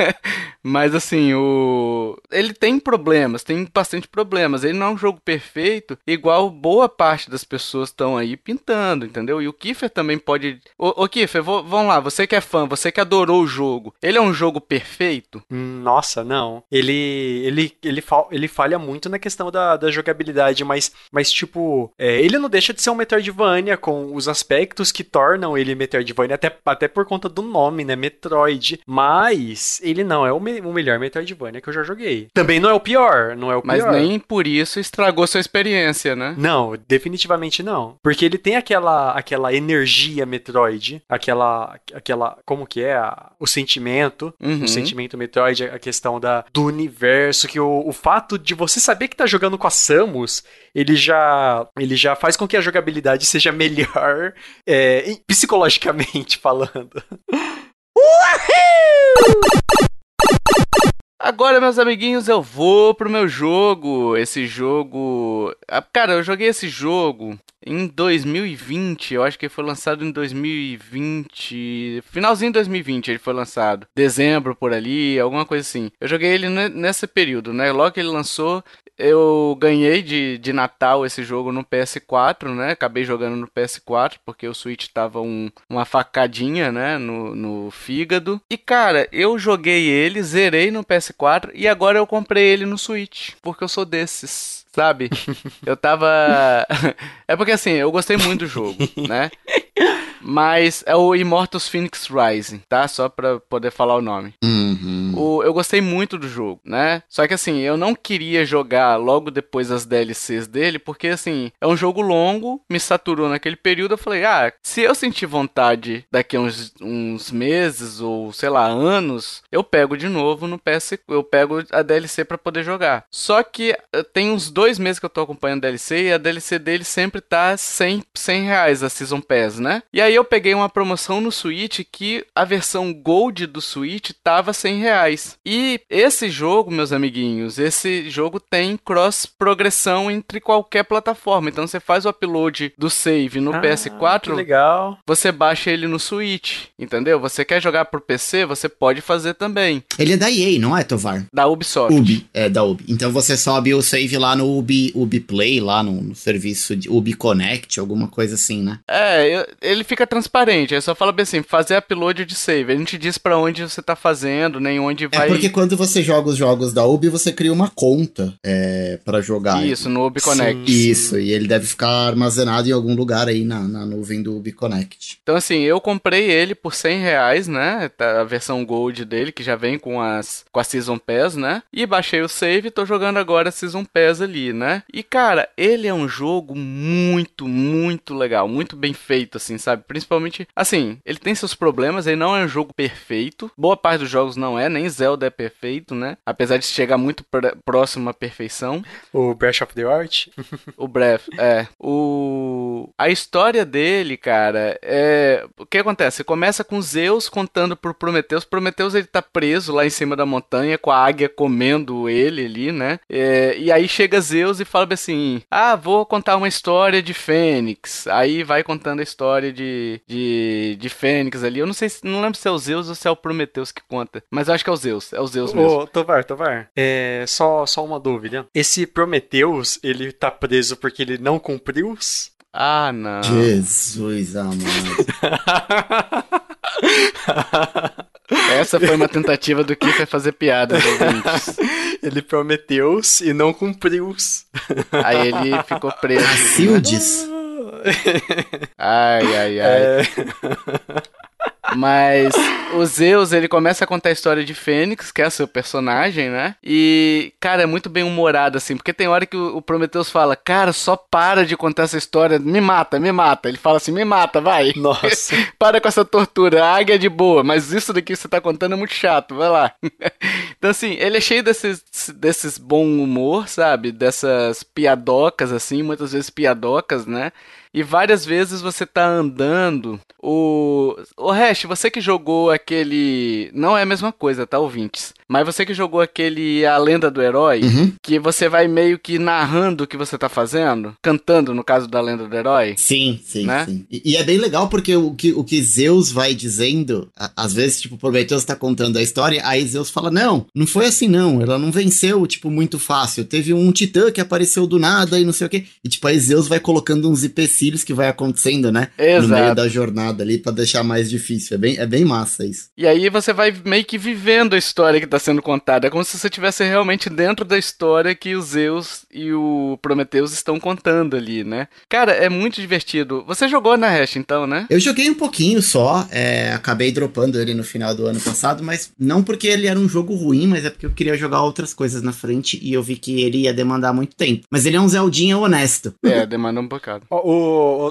Mas assim, o ele tem problemas, tem bastante problemas. Ele não é um jogo perfeito, igual boa parte das pessoas estão aí pintando, entendeu? E o Kiefer também pode. Ô, ô Kiefer, vou, vamos lá, você que é fã, você que adorou o jogo, ele é um jogo perfeito? Nossa, não. Ele ele ele, fa ele falha muito na questão da, da jogabilidade, mas, mas tipo, é, ele não deixa de ser um Metroidvania com os aspectos que tornam ele Metroidvania, até, até por conta do nome, né? Metroid. Mas mas ele não é o, me o melhor Metroidvania que eu já joguei. Também não é o pior, não é o Mas pior. Mas nem por isso estragou sua experiência, né? Não, definitivamente não. Porque ele tem aquela, aquela energia Metroid, aquela, aquela, como que é? O sentimento, uhum. o sentimento Metroid, a questão da, do universo, que o, o fato de você saber que tá jogando com a Samus, ele já, ele já faz com que a jogabilidade seja melhor, é, psicologicamente falando. Agora, meus amiguinhos, eu vou pro meu jogo. Esse jogo. Ah, cara, eu joguei esse jogo em 2020. Eu acho que ele foi lançado em 2020. Finalzinho de 2020 ele foi lançado. Dezembro por ali, alguma coisa assim. Eu joguei ele nesse período, né? Logo que ele lançou, eu ganhei de, de Natal esse jogo no PS4, né? Acabei jogando no PS4 porque o Switch tava um, uma facadinha, né? No, no fígado. E cara, eu joguei ele, zerei no PS4 e agora eu comprei ele no Switch porque eu sou desses sabe? Eu tava. é porque assim, eu gostei muito do jogo, né? Mas é o Immortals Phoenix Rising, tá? Só pra poder falar o nome. Uhum. O, eu gostei muito do jogo, né? Só que assim, eu não queria jogar logo depois das DLCs dele, porque assim, é um jogo longo, me saturou naquele período. Eu falei, ah, se eu sentir vontade daqui a uns, uns meses ou sei lá, anos, eu pego de novo no PS. Eu pego a DLC para poder jogar. Só que eh, tem uns dois meses que eu tô acompanhando a DLC e a DLC dele sempre tá 100, 100 reais a Season Pass, né? E aí eu peguei uma promoção no Switch que a versão Gold do Switch tava 100 reais. E esse jogo, meus amiguinhos, esse jogo tem cross progressão entre qualquer plataforma. Então você faz o upload do save no ah, PS4, legal. você baixa ele no Switch, entendeu? Você quer jogar pro PC, você pode fazer também. Ele é da EA, não é, Tovar? Da Ubisoft. Ubi, é da Ubi. Então você sobe o save lá no Ubi, Ubi Play, lá no, no serviço de Ubi Connect, alguma coisa assim, né? É, ele fica transparente. Aí só fala bem assim, fazer upload de save. Ele não te diz para onde você tá fazendo, nem onde vai. É porque quando você joga os jogos da Ubi, você cria uma conta é, para jogar. Isso, no Ubi Connect. Sim. Isso, e ele deve ficar armazenado em algum lugar aí na, na nuvem do Ubi Connect. Então assim, eu comprei ele por 100 reais, né? Tá a versão Gold dele, que já vem com as com a Season Pass, né? E baixei o save e tô jogando agora a Season Pass ali, né? E cara, ele é um jogo muito, muito legal, muito bem feito, assim, sabe? Principalmente, assim, ele tem seus problemas, ele não é um jogo perfeito. Boa parte dos jogos não é, nem Zelda é perfeito, né? Apesar de chegar muito próximo à perfeição. O Breath of the Wild? o Breath, é. O... A história dele, cara, é... O que acontece? Você começa com Zeus contando pro Prometheus. Prometheus, ele tá preso lá em cima da montanha, com a águia comendo ele ali, né? É... E aí chega Zeus e fala assim, ah, vou contar uma história de Fênix. Aí vai contando a história de, de, de Fênix ali. Eu não sei, não lembro se é o Zeus ou se é o Prometheus que conta. Mas eu acho que é o Zeus, é o Zeus mesmo. Ô, Tovar, Tovar, é, só, só uma dúvida. Esse Prometheus, ele tá preso porque ele não cumpriu os... Ah, não. Jesus amado. Essa foi uma tentativa do Kiffer fazer piada, ouvintes. Ele prometeu e não cumpriu. Aí ele ficou preso. Cacildes. Ai, ai, ai. É... Mas o Zeus, ele começa a contar a história de Fênix, que é seu personagem, né? E, cara, é muito bem humorado, assim, porque tem hora que o Prometheus fala, cara, só para de contar essa história, me mata, me mata. Ele fala assim, me mata, vai. Nossa. para com essa tortura, a águia é de boa, mas isso daqui que você tá contando é muito chato, vai lá. então, assim, ele é cheio desses, desses bom humor, sabe? Dessas piadocas, assim, muitas vezes piadocas, né? E várias vezes você tá andando. O. O Hash, você que jogou aquele. Não é a mesma coisa, tá, ouvintes? Mas você que jogou aquele A Lenda do Herói, Uhum. que você vai meio que narrando o que você tá fazendo, cantando no caso da Lenda do Herói. Sim, sim, Né? sim. E, e é bem legal porque o que, o que Zeus vai dizendo, a- às vezes, tipo, Prometheus tá contando a história, aí Zeus fala, não, não foi assim não, ela não venceu, tipo, muito fácil. Teve um titã que apareceu do nada e não sei o quê. E, tipo, aí Zeus vai colocando uns empecilhos que vai acontecendo, né? No meio Exato. da jornada ali, pra deixar mais difícil. É bem, é bem massa isso. E aí você vai meio que vivendo a história que tá sendo contada. É como se você estivesse realmente dentro da história que os Zeus e o Prometheus estão contando ali, né? Cara, é muito divertido. Você jogou na Hash, então, né? Eu joguei um pouquinho só, é, acabei dropando ele no final do ano passado, mas não porque ele era um jogo ruim, mas é porque eu queria jogar outras coisas na frente e eu vi que ele ia demandar muito tempo. Mas ele é um Zeldinha honesto. É, demanda um bocado. O,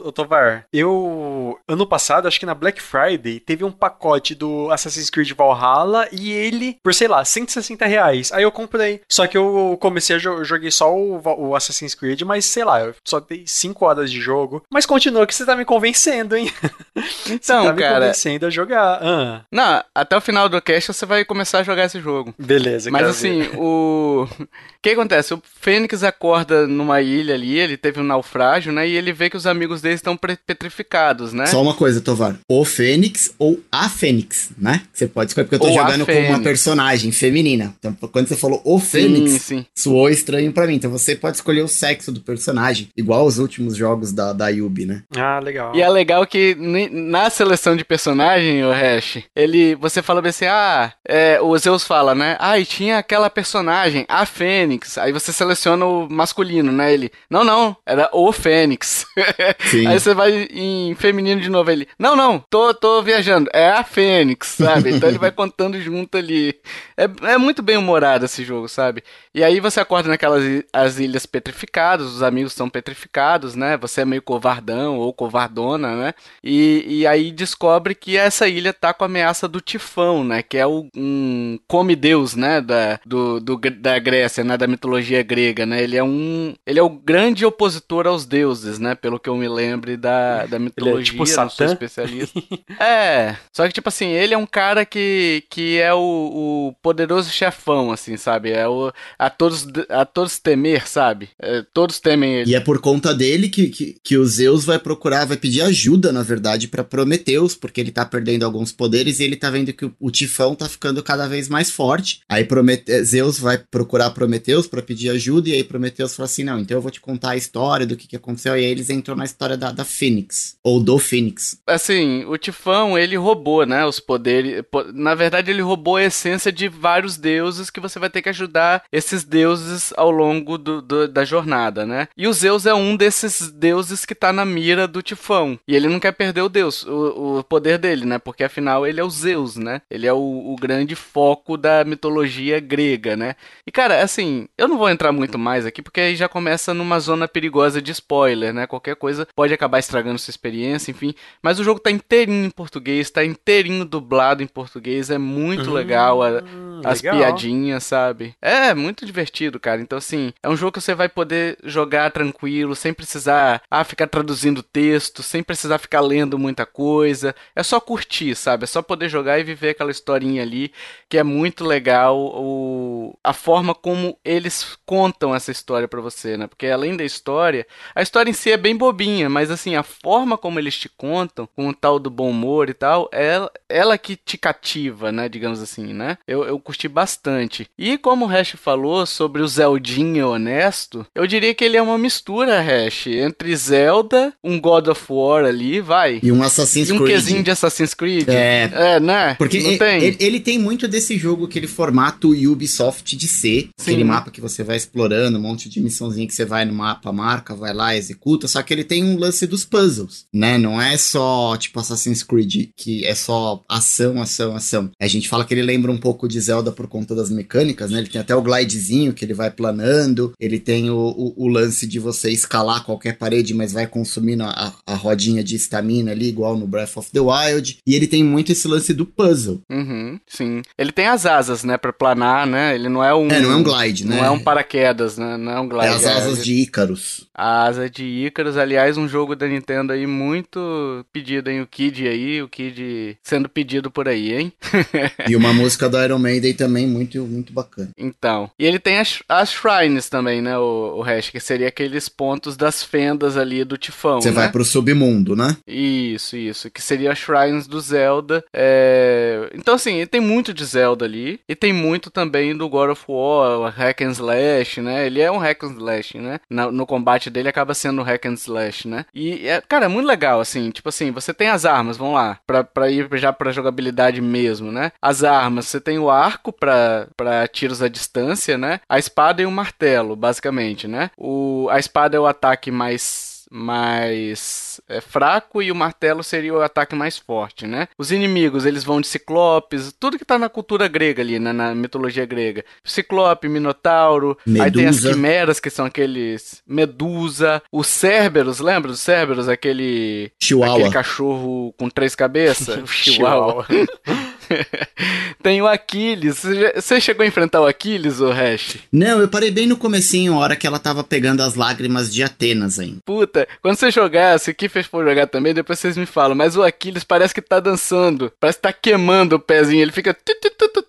o Tovar, eu. Ano passado, acho que na Black Friday, teve um pacote do Assassin's Creed Valhalla e ele, por sei lá, 160 reais. Aí eu comprei. Só que eu comecei a jo joguei só o, o Assassin's Creed, mas sei lá, eu só dei 5 horas de jogo. Mas continua que você tá me convencendo, hein? você Então, tá me cara. convencendo a jogar. Ah, Não, até o final do cast você vai começar a jogar esse jogo. beleza, Mas assim, ver. o. O que acontece? O Fênix acorda numa ilha ali, ele teve um naufrágio, né? E ele vê que os amigos dele estão petrificados, né? Só uma coisa, Tovar. O Fênix ou a Fênix, né? Você pode escolher, porque eu tô Ou jogando com uma personagem feminina. Então, quando você falou o sim, Fênix, sim. soou estranho pra mim. Então, você pode escolher o sexo do personagem, igual os últimos jogos da, da Yubi, né? Ah, legal. E é legal que na seleção de personagem, o Hash, ele, você fala bem assim, ah, é, o Zeus fala, né? Ah, e tinha aquela personagem, a Fênix. Aí você seleciona o masculino, né? Ele, não, não, era o Fênix. Sim. Aí você vai em feminino de novo, ele, não, não, tô, tô viajando, é a Fênix, sabe? Então ele vai contando junto ali. É, é muito bem humorado esse jogo, sabe? E aí você acorda naquelas as ilhas petrificadas, os amigos são petrificados, né? Você é meio covardão ou covardona, né? E, e aí descobre que essa ilha tá com a ameaça do tifão, né? Que é o, um come-deus, né? Da, do, do da Grécia, né? Da mitologia grega, né? Ele é um... Ele é o grande opositor aos deuses, né? Pelo que eu me lembre da, da mitologia, tipo não sou Satã? especialista. é, só que tipo assim, ele é um cara que, que é o, o poderoso chefão, assim, sabe? É o... A todos, a todos temer, sabe? É, todos temem ele. E é por conta dele que, que, que o Zeus vai procurar, vai pedir ajuda, na verdade, pra Prometeus, porque ele tá perdendo alguns poderes e ele tá vendo que o, o tifão tá ficando cada vez mais forte. Aí Promete Zeus vai procurar Prometeus pra pedir ajuda, e aí Prometeus fala assim: não, então eu vou te contar a história do que, que aconteceu. E aí eles entram na história da, da Fênix, ou do Fênix. Assim, o Tifão, ele roubou, né, os poderes. po- Na verdade, ele roubou a essência de vários deuses que você vai ter que ajudar esses deuses ao longo do, do- da jornada, né? E o Zeus é um desses deuses que tá na mira do Tifão. E ele não quer perder o deus, o, o poder dele, né? Porque afinal ele é o Zeus, né? Ele é o, o grande foco da mitologia grega, né? E cara, assim, eu não vou entrar muito mais aqui porque aí já começa numa zona perigosa de spoiler, né? Qualquer coisa pode acabar estragando sua experiência, enfim. Mas o jogo tá inteirinho em português, tá inteirinho dublado em português, é muito legal. a- Hum, as legal. piadinhas, sabe? É muito divertido, cara. Então, assim, é um jogo que você vai poder jogar tranquilo, sem precisar ah, ficar traduzindo texto, sem precisar ficar lendo muita coisa. É só curtir, sabe? É só poder jogar e viver aquela historinha ali, que é muito legal o... a forma como eles contam essa história pra você, né? Porque além da história, a história em si é bem bobinha, mas assim, a forma como eles te contam, com o tal do bom humor e tal, é ela, ela que te cativa, né? Digamos assim, né? Eu, eu curti bastante. E como o Hash falou sobre o Zeldinha honesto, eu diria que ele é uma mistura, Hash, entre Zelda, um God of War ali, vai. E um Assassin's E um Creed. quesinho de Assassin's Creed. É. É, né? Porque não e- tem. Ele, ele tem muito desse jogo, aquele formato Ubisoft de ser. Sim. Aquele mapa que você vai explorando, um monte de missãozinha que você vai no mapa, marca, vai lá, executa. Só que ele ele tem um lance dos puzzles, né? Não é só tipo Assassin's Creed, que é só ação, ação, ação. A gente fala que ele lembra um pouco de Zelda por conta das mecânicas, né? Ele tem até o glidezinho que ele vai planando, ele tem o, o, o lance de você escalar qualquer parede, mas vai consumindo a, a rodinha de estamina ali, igual no Breath of the Wild. E ele tem muito esse lance do puzzle. Uhum, sim. Ele tem as asas, né, pra planar, né? Ele não é um. É, não é um glide, né? Não é um paraquedas, né? Não é um glide. É as asas de Ícaros. A asa de Ícaros, aliás, um jogo da Nintendo aí muito pedido, hein? O Kid aí, o Kid sendo pedido por aí, hein? e uma música do Iron Maiden também muito, muito bacana. Então. E ele tem as, as shrines também, né? O, o Hash, que seria aqueles pontos das fendas ali do Tifão. Você né? vai pro submundo, né? Isso, isso. Que seria as shrines do Zelda. É... Então, assim, tem muito de Zelda ali. E tem muito também do God of War, Hack and Slash, né? Ele é um Hack and Slash, né? No, no combate dele acaba sendo Hack and Slash, né? E, é, cara, é muito legal, assim. Tipo assim, você tem as armas, vamos lá. Pra, pra ir já pra jogabilidade mesmo, né? As armas, você tem o arco pra, pra tiros à distância, né? A espada e o martelo, basicamente, né? O, a espada é o ataque mais mais é, fraco e o martelo seria o ataque mais forte, né? Os inimigos, eles vão de ciclopes, tudo que tá na cultura grega ali, né, na mitologia grega. Ciclope, minotauro, Medusa. aí tem as quimeras, que são aqueles medusa, os cérberos, lembra dos cérberos? Aquele Chihuahua. aquele cachorro com três cabeças, o chihuahua. tem o Aquiles. Você chegou a enfrentar o Aquiles, o Hash? Não, eu parei bem no comecinho, a hora que ela tava pegando as lágrimas de Atenas ainda. Puta, quando você jogar, se o Kiffer for jogar também, depois vocês me falam. Mas o Aquiles parece que tá dançando. Parece que tá queimando o pezinho. Ele fica.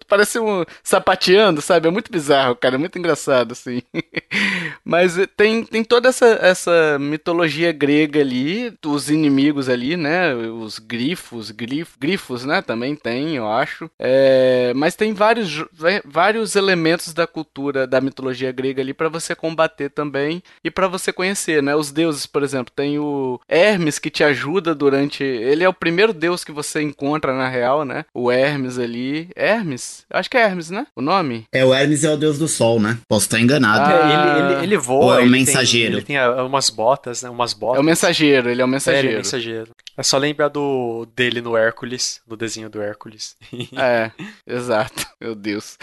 Parece um sapateando, sabe? É muito bizarro, cara. É muito engraçado, assim. Mas tem, tem toda essa, essa mitologia grega ali, os inimigos ali, né? Os grifos, grif, grifos, né? Também tem, eu acho. É, mas tem vários, vários elementos da cultura, da mitologia grega ali pra você combater também e pra você conhecer, né? Os deuses, por exemplo, tem o Hermes que te ajuda durante. Ele é o primeiro deus que você encontra na real, né? O Hermes ali. Hermes? Acho que é Hermes, né? O nome? É, o Hermes é o deus do sol, né? Posso estar enganado. Ah, ele, ele, ele voa. Ou é o ele tem- mensageiro? ele tem ah, umas botas, né? Umas botas. É o mensageiro, ele é o É, ele é mensageiro. mensageiro. É só lembrar do, dele no Hércules, do desenho do Hércules. É, exato. Meu Deus.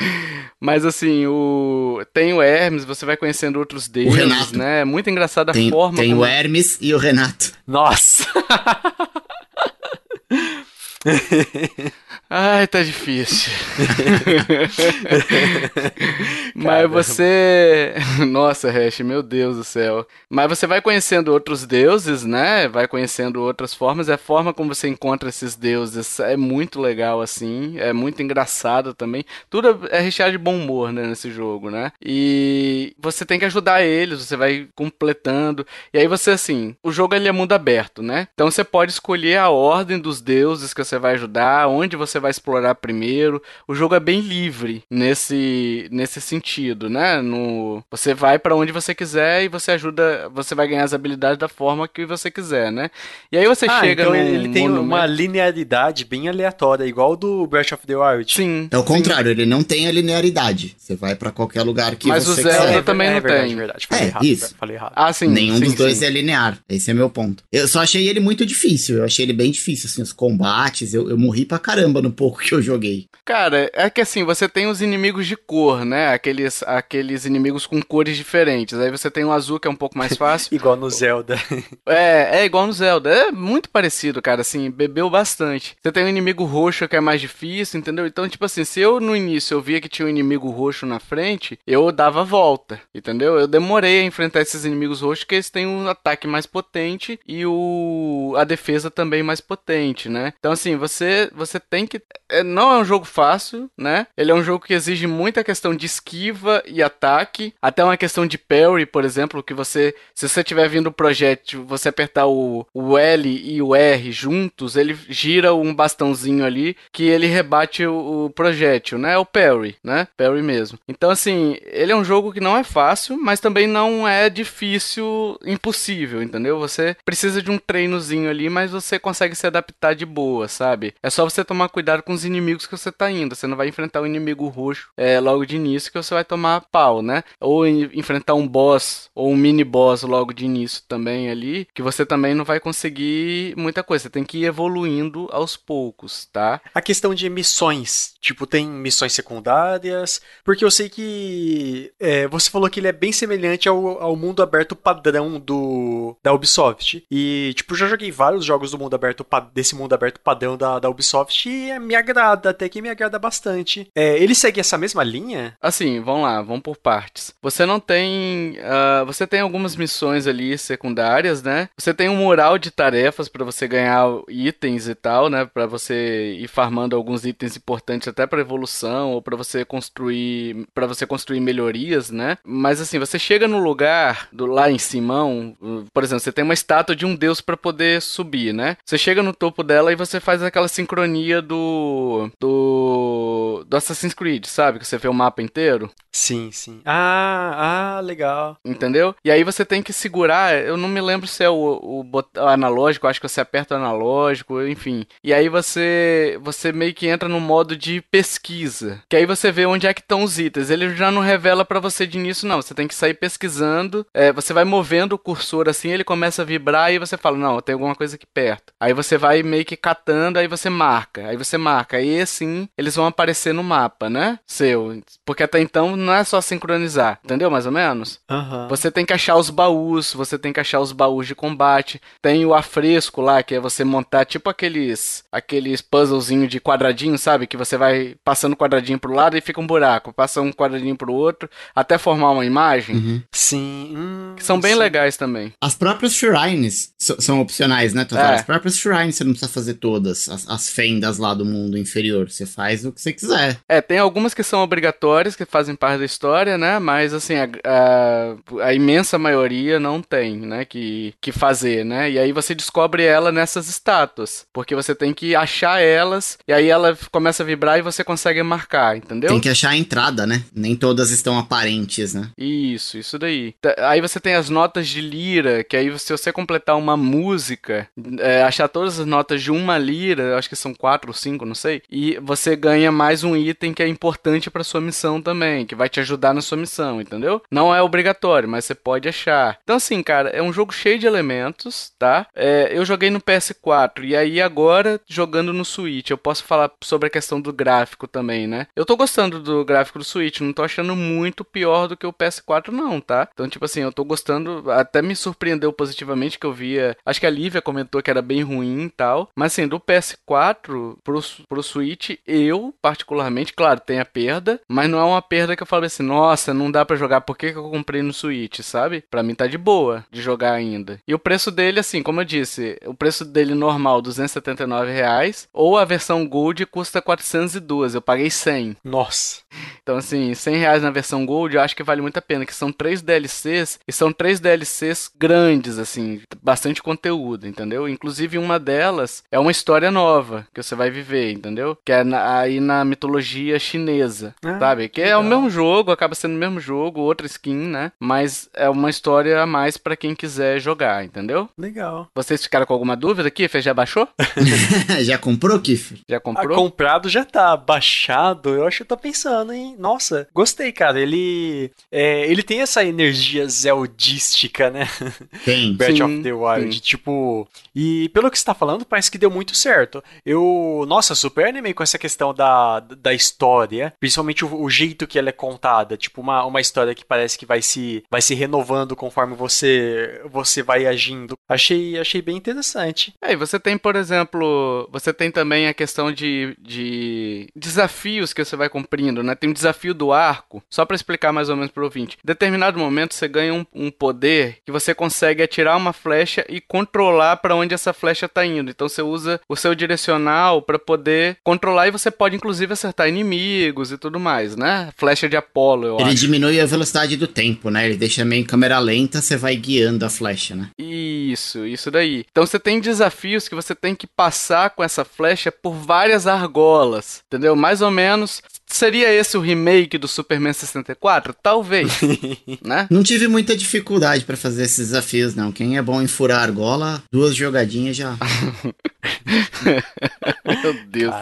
Mas assim, o tem o Hermes, você vai conhecendo outros deuses, Renato. né? É muito engraçada a Tem, forma tem como... o Hermes e o Renato. Nossa! Ai, tá difícil. Mas você. Nossa, Hash, meu Deus do céu. Mas você vai conhecendo outros deuses, né? Vai conhecendo outras formas. A forma como você encontra esses deuses é muito legal, assim. É muito engraçado também. Tudo é recheado de bom humor, né? Nesse jogo, né? E você tem que ajudar eles, você vai completando. E aí você, assim, o jogo ele é mundo aberto, né? Então você pode escolher a ordem dos deuses que você vai ajudar, onde você vai explorar primeiro. O jogo é bem livre nesse, nesse sentido, né? No, você vai pra onde você quiser e você ajuda, você vai ganhar as habilidades da forma que você quiser, né? E aí você ah, chega então ele, tem monumento- uma linearidade bem aleatória, igual do Breath of the Wild. Sim. É o sim. contrário, ele não tem a linearidade. Você vai pra qualquer lugar que Mas o você Zelda quiser. é, também é não verdade, tem. verdade. Falei É, errado. isso. Falei errado. Ah, sim. Nenhum sim, dos dois sim. é linear. Esse é meu ponto. Eu só achei ele muito difícil. Eu achei ele bem difícil, assim, os combates. Eu, eu morri pra caramba no pouco que eu joguei. Cara, é que assim, você tem os inimigos de cor, né? Aqueles, aqueles inimigos com cores diferentes. Aí você tem o azul, que é um pouco mais fácil. Igual no Zelda. é, é igual no Zelda. É muito parecido, cara, assim, bebeu bastante. Você tem o inimigo roxo, que é mais difícil, entendeu? Então, tipo assim, se eu no início eu via que tinha um inimigo roxo na frente, eu dava a volta, entendeu? Eu demorei a enfrentar esses inimigos roxos, porque eles têm um ataque mais potente e o a defesa também mais potente, né? Então, assim, você, você tem que. é, não é um jogo fácil, né? Ele é um jogo que exige muita questão de esquiva e ataque, até uma questão de parry, por exemplo, que você, se você tiver vindo o projétil, você apertar o, o L e o R juntos, ele gira um bastãozinho ali que ele rebate o, o projétil, né? O parry, né? Parry mesmo. Então, assim, ele é um jogo que não é fácil, mas também não é difícil, impossível, entendeu? Você precisa de um treinozinho ali, mas você consegue se adaptar de boas. Sabe? É só você tomar cuidado com os inimigos que você tá indo. Você não vai enfrentar um inimigo roxo é, logo de início que você vai tomar pau, né? Ou enfrentar um boss ou um mini boss logo de início também ali, que você também não vai conseguir muita coisa. Você tem que ir evoluindo aos poucos, tá? A questão de missões, tipo, tem missões secundárias, porque eu sei que é, você falou que ele é bem semelhante ao, ao mundo aberto padrão do da Ubisoft. E, tipo, já joguei vários jogos do mundo aberto desse mundo aberto padrão da, da Ubisoft e me agrada, até que me agrada bastante. É, ele segue essa mesma linha? Assim, vamos lá, vamos por partes. Você não tem. Uh, você tem algumas missões ali secundárias, né? Você tem um mural de tarefas para você ganhar itens e tal, né? Para você ir farmando alguns itens importantes até para evolução ou para você construir, para você construir melhorias, né? Mas assim, você chega no lugar do lá em Simão, por exemplo, você tem uma estátua de um deus para poder subir, né? Você chega no topo dela e você faz aquela sincronia do do do Assassin's Creed, sabe? Que você vê o mapa inteiro. Sim, sim. Ah, ah, legal. Entendeu? E aí você tem que segurar, eu não me lembro se é o, o, o analógico, acho que você aperta o analógico, enfim. E aí você você meio que entra no modo de pesquisa, que aí você vê onde é que estão os itens. Ele já não revela para você de início não, você tem que sair pesquisando. É, você vai movendo o cursor assim, ele começa a vibrar e você fala, não, tem alguma coisa aqui perto. Aí você vai meio que catando, aí você marca, aí você marca. Aí assim, eles vão aparecer no mapa, né? Seu. Porque até então não é só sincronizar, entendeu? Mais ou menos? Uhum. Você tem que achar os baús, você tem que achar os baús de combate. Tem o afresco lá, que é você montar tipo aqueles aqueles puzzlezinho de quadradinho, sabe? Que você vai passando quadradinho pro lado e fica um buraco. Passa um quadradinho pro outro, até formar uma imagem. Uhum. Sim. Hum, que são bem sim. legais também. As próprias shrines são opcionais, né, Total? É. As próprias shrines você não precisa fazer todas. As, as fendas lá do mundo inferior. Você faz o que você quiser. É, tem algumas que são obrigatórias, que fazem parte da história, né? Mas assim, a, a, a, imensa maioria não tem, né? Que, que fazer, né? E aí você descobre ela nessas estátuas. Porque você tem que achar elas, e aí ela começa a vibrar e você consegue marcar, entendeu? Tem que achar a entrada, né? Nem todas estão aparentes, né? Isso, isso daí. Aí você tem as notas de lira, que aí se você completar uma música, é, achar todas as notas de uma lira, acho que são quatro ou cinco, não sei, e você ganha mais um item que é importante para sua missão também, que vai te ajudar na sua missão, entendeu? Não é obrigatório, mas você pode achar. Então, assim, cara, é um jogo cheio de elementos, tá? É, eu joguei no PS4 e aí agora jogando no Switch, eu posso falar sobre a questão do gráfico também, né? Eu tô gostando do gráfico do Switch, não tô achando muito pior do que o PS4, não, tá? Então, tipo assim, eu tô gostando, até me surpreendeu positivamente que eu via. Acho que a Lívia comentou que era bem ruim e tal. Mas assim, do PS4 pro, pro Switch, eu, particularmente, claro, tem a perda, mas não é uma perda que eu falo assim, nossa, não dá para jogar, por que, que eu comprei no Switch, sabe? Pra mim tá de boa de jogar ainda. E o preço dele, assim, como eu disse, o preço dele normal, 279 reais, ou a versão Gold custa 412, eu paguei 100. Nossa. Então, assim, 100 reais na versão Gold, eu acho que vale muito a pena, que são três DLCs, e são três DLCs grandes, assim, bastante conteúdo, entendeu? Inclusive, uma delas é uma história nova que você vai viver, entendeu? Que é na, aí na mitologia chinesa, ah, sabe? Que legal. é o mesmo jogo, acaba sendo o mesmo jogo, outra skin, né? Mas é uma história a mais para quem quiser jogar, entendeu? Legal. Vocês ficaram com alguma dúvida, Kiffer? Já baixou? já comprou, Kiffer? Já comprou? Ah, comprado já tá. Baixado, eu acho que eu tô pensando, hein? Nossa, gostei, cara. Ele, é, ele tem essa energia zeldística, né? Tem. Breath sim, of the Wild. Sim. Tipo, e pelo que você tá falando, parece que deu muito certo. Eu, nossa, super animei com essa questão da, da história, principalmente o, o jeito que ela é contada. Tipo, uma, uma história que parece que vai se, vai se renovando conforme você, você vai agindo. Achei, achei bem interessante. É, e você tem, por exemplo, você tem também a questão de, de desafios que você vai cumprindo, né? Tem um desafio do arco, só para explicar mais ou menos pro ouvinte. Em determinado momento você ganha um, um poder que você consegue atirar uma flecha e controlar para onde essa flecha tá indo. Então você usa o seu direcional para poder controlar e você pode inclusive acertar inimigos e tudo mais, né? Flecha de Apolo, eu Ele acho. diminui a velocidade do tempo, né? Ele deixa meio em câmera lenta, você vai guiando a flecha, né? Isso, isso daí. Então você tem desafios que você tem que passar com essa flecha por várias argolas, entendeu? Mais ou menos seria esse o remake do Superman 64? Talvez, né? Não tive muita dificuldade pra fazer esses desafios, não. Quem é bom em furar argola, duas jogadinhas já. Meu Deus.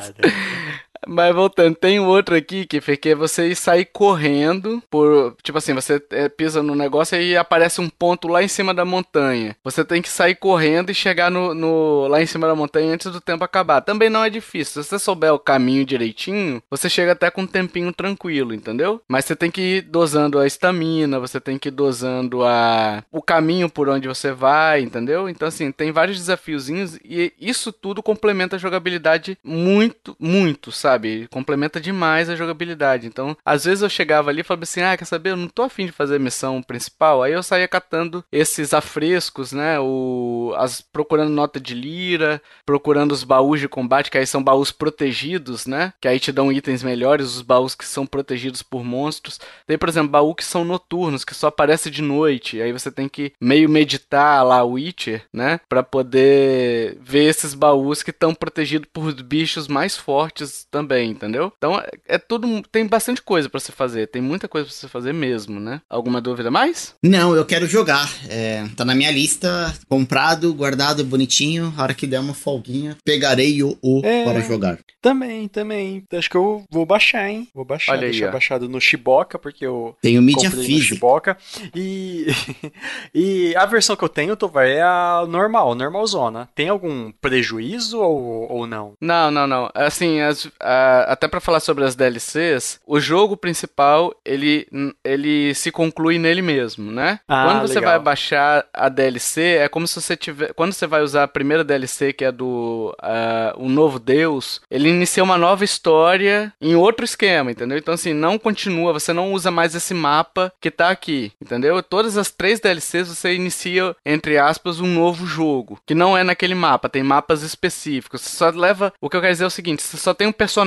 Mas voltando, tem um outro aqui que é você sair correndo por. Tipo assim, você é, pisa no negócio e aparece um ponto lá em cima da montanha. Você tem que sair correndo e chegar no, no- lá em cima da montanha antes do tempo acabar. Também não é difícil. Se você souber o caminho direitinho, você chega até com um tempinho tranquilo, entendeu? Mas você tem que ir dosando a estamina, você tem que ir dosando a, o caminho por onde você vai, entendeu? Então, assim, tem vários desafiozinhos e isso tudo complementa a jogabilidade muito, muito, sabe? Complementa demais a jogabilidade. Então, às vezes eu chegava ali e falava assim: ah, quer saber? Eu não tô afim de fazer a missão principal. Aí eu saía catando esses afrescos, né? O, as, procurando nota de lira, procurando os baús de combate, que aí são baús protegidos, né? Que aí te dão itens melhores, os baús que são protegidos por monstros. Tem, por exemplo, baú que são noturnos, que só aparece de noite. Aí você tem que meio meditar lá o Witcher, né? Pra poder ver esses baús que estão protegidos por bichos mais fortes também, entendeu? Então é, é tudo. Tem bastante coisa pra você fazer. Tem muita coisa pra você fazer mesmo, né? Alguma dúvida mais? Não, eu quero jogar. É, tá na minha lista, comprado, guardado, bonitinho. A hora que der uma folguinha, pegarei o, o É. para jogar. Também, também. Acho que eu vou baixar, hein? Vou baixar, Olha aí, deixar ó. baixado no Shiboka, porque eu Tenho mídia física. Shiboka. E, e a versão que eu tenho, Tovar, é a normal, normalzona. Tem algum prejuízo ou, ou não? Não, não, não. Assim, as- a- até pra falar sobre as DLCs, o jogo principal ele, ele se conclui nele mesmo, né? Ah, quando você legal. vai baixar a DLC, é como se você tiver. Quando você vai usar a primeira DLC, que é do ah, O Novo Deus, ele inicia uma nova história em outro esquema, entendeu? Então, assim, não continua, você não usa mais esse mapa que tá aqui, entendeu? Todas as três DLCs você inicia, entre aspas, um novo jogo, que não é naquele mapa, tem mapas específicos. Você só leva. O que eu quero dizer é o seguinte: você só tem um personagem.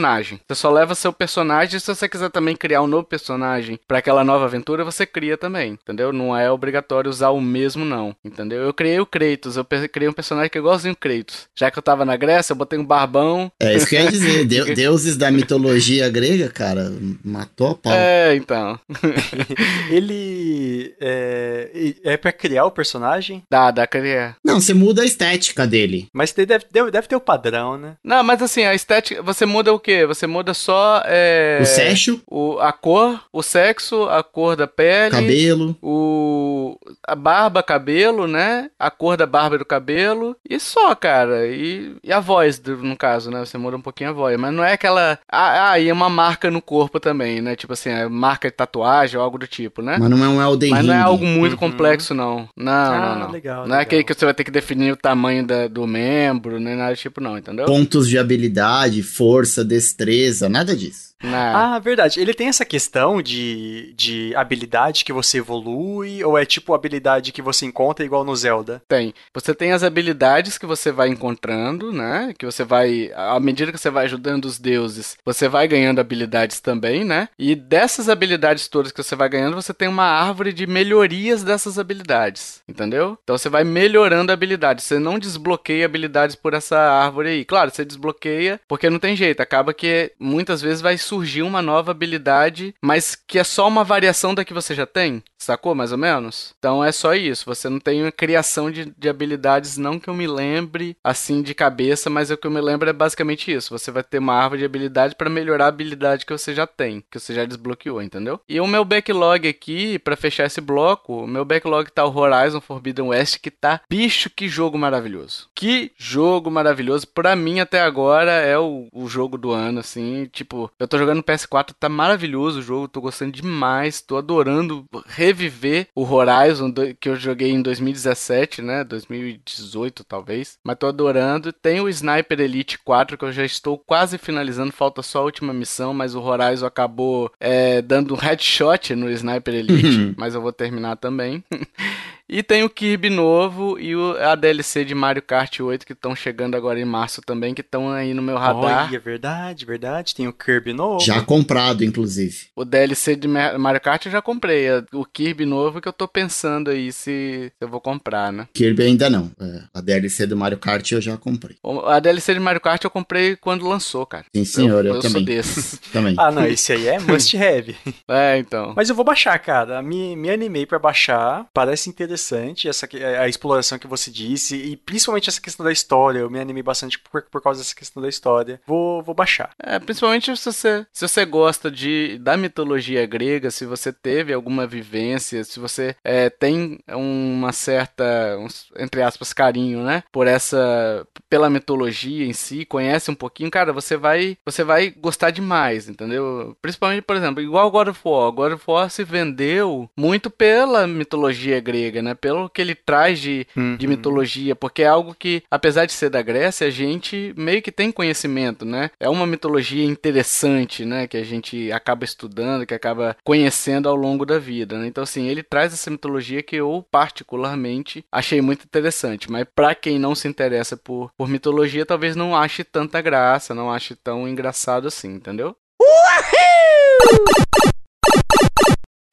Você só leva seu personagem. Se você quiser também criar um novo personagem pra aquela nova aventura, você cria também, entendeu? Não é obrigatório usar o mesmo, não, entendeu? Eu criei o Kratos, eu criei um personagem que é igualzinho o Kratos. Já que eu tava na Grécia, eu botei um barbão. É isso que eu ia dizer. Deu- deuses da mitologia grega, cara, matou a pau. É, então. Ele é, é pra criar o personagem, Dá, dá, criar. Não, você muda a estética dele. mas deve, deve, deve ter o padrão, né? Não, mas assim, a estética, você muda o quê? Você muda só é, O sexo, o- a cor, o sexo, a cor da pele, cabelo. o a barba, cabelo, né? A cor da barba e do cabelo e só, cara. E, e a voz, do- no caso, né? Você muda um pouquinho a voz, mas não é aquela ah, ah, e é uma marca no corpo também, né? Tipo assim, é marca de tatuagem ou algo do tipo, né? Mas não é um Elden Mas não é algo muito Uhum. complexo, não. Não, Ah, não, não. legal, não é legal. aquele que você vai ter que definir o tamanho da- do membro, nem nada do tipo, não, entendeu? Pontos de habilidade, força, destreza, nada disso. Não. Ah, verdade. Ele tem essa questão de, de habilidade que você evolui, ou é tipo habilidade que você encontra igual no Zelda? Tem. Você tem as habilidades que você vai encontrando, né? Que você vai. À medida que você vai ajudando os deuses, você vai ganhando habilidades também, né? E dessas habilidades todas que você vai ganhando, você tem uma árvore de melhorias dessas habilidades. Entendeu? Então você vai melhorando a habilidade. Você não desbloqueia habilidades por essa árvore aí. Claro, você desbloqueia, porque não tem jeito. Acaba que muitas vezes vai surgir uma nova habilidade, mas que é só uma variação da que você já tem. Sacou, mais ou menos? Então é só isso. Você não tem uma criação de, de habilidades, não que eu me lembre assim de cabeça, mas o que eu me lembro é basicamente isso. Você vai ter uma árvore de habilidade para melhorar a habilidade que você já tem, que você já desbloqueou, entendeu? E o meu backlog aqui, para fechar esse bloco, o meu backlog tá o Horizon Forbidden West, que tá bicho, que jogo maravilhoso. Que jogo maravilhoso. Pra mim, até agora, é o, o jogo do ano, assim. Tipo, eu tô jogando no PS4, tá maravilhoso o jogo, tô gostando demais, tô adorando reviver o Horizon que eu joguei em 2017, né? 2018, talvez. Mas tô adorando. Tem o Sniper Elite 4, que eu já estou quase finalizando, falta só a última missão, mas o Horizon acabou é, dando um headshot no Sniper Elite, mas eu vou terminar também. E tem o Kirby novo e o, a DLC de Mario Kart 8 que estão chegando agora em março também, que estão aí no meu radar. Olha, verdade, verdade. Tem o Kirby novo. Já comprado, inclusive. O DLC de Mario Kart eu já comprei. O Kirby novo que eu tô pensando aí se eu vou comprar, né? Kirby ainda não. É, a DLC do Mario Kart eu já comprei. A DLC de Mario Kart eu comprei quando lançou, cara. Sim, senhor, eu, eu, eu também. sou desses. também. Ah, não, esse aí é must have. é, então. Mas eu vou baixar, cara. Me, me animei para baixar. Parece interessante essa a exploração que você disse e principalmente essa questão da história. Eu me animei bastante por, por causa dessa questão da história. Vou, vou baixar. É, principalmente se você, se você gosta de, da mitologia grega, se você teve alguma vivência, se você é, tem uma certa, entre aspas, carinho, né? Por essa, pela mitologia em si, conhece um pouquinho, cara, você vai, você vai gostar demais, entendeu? Principalmente, por exemplo, igual God of War. God of War se vendeu muito pela mitologia grega, né? Pelo que ele traz de, uhum. de mitologia, porque é algo que, apesar de ser da Grécia, a gente meio que tem conhecimento, né? É uma mitologia interessante, né? Que a gente acaba estudando, que acaba conhecendo ao longo da vida, né? Então, assim, ele traz essa mitologia que eu, particularmente, achei muito interessante. Mas para quem não se interessa por, por mitologia, talvez não ache tanta graça, não ache tão engraçado assim, entendeu? Uhul!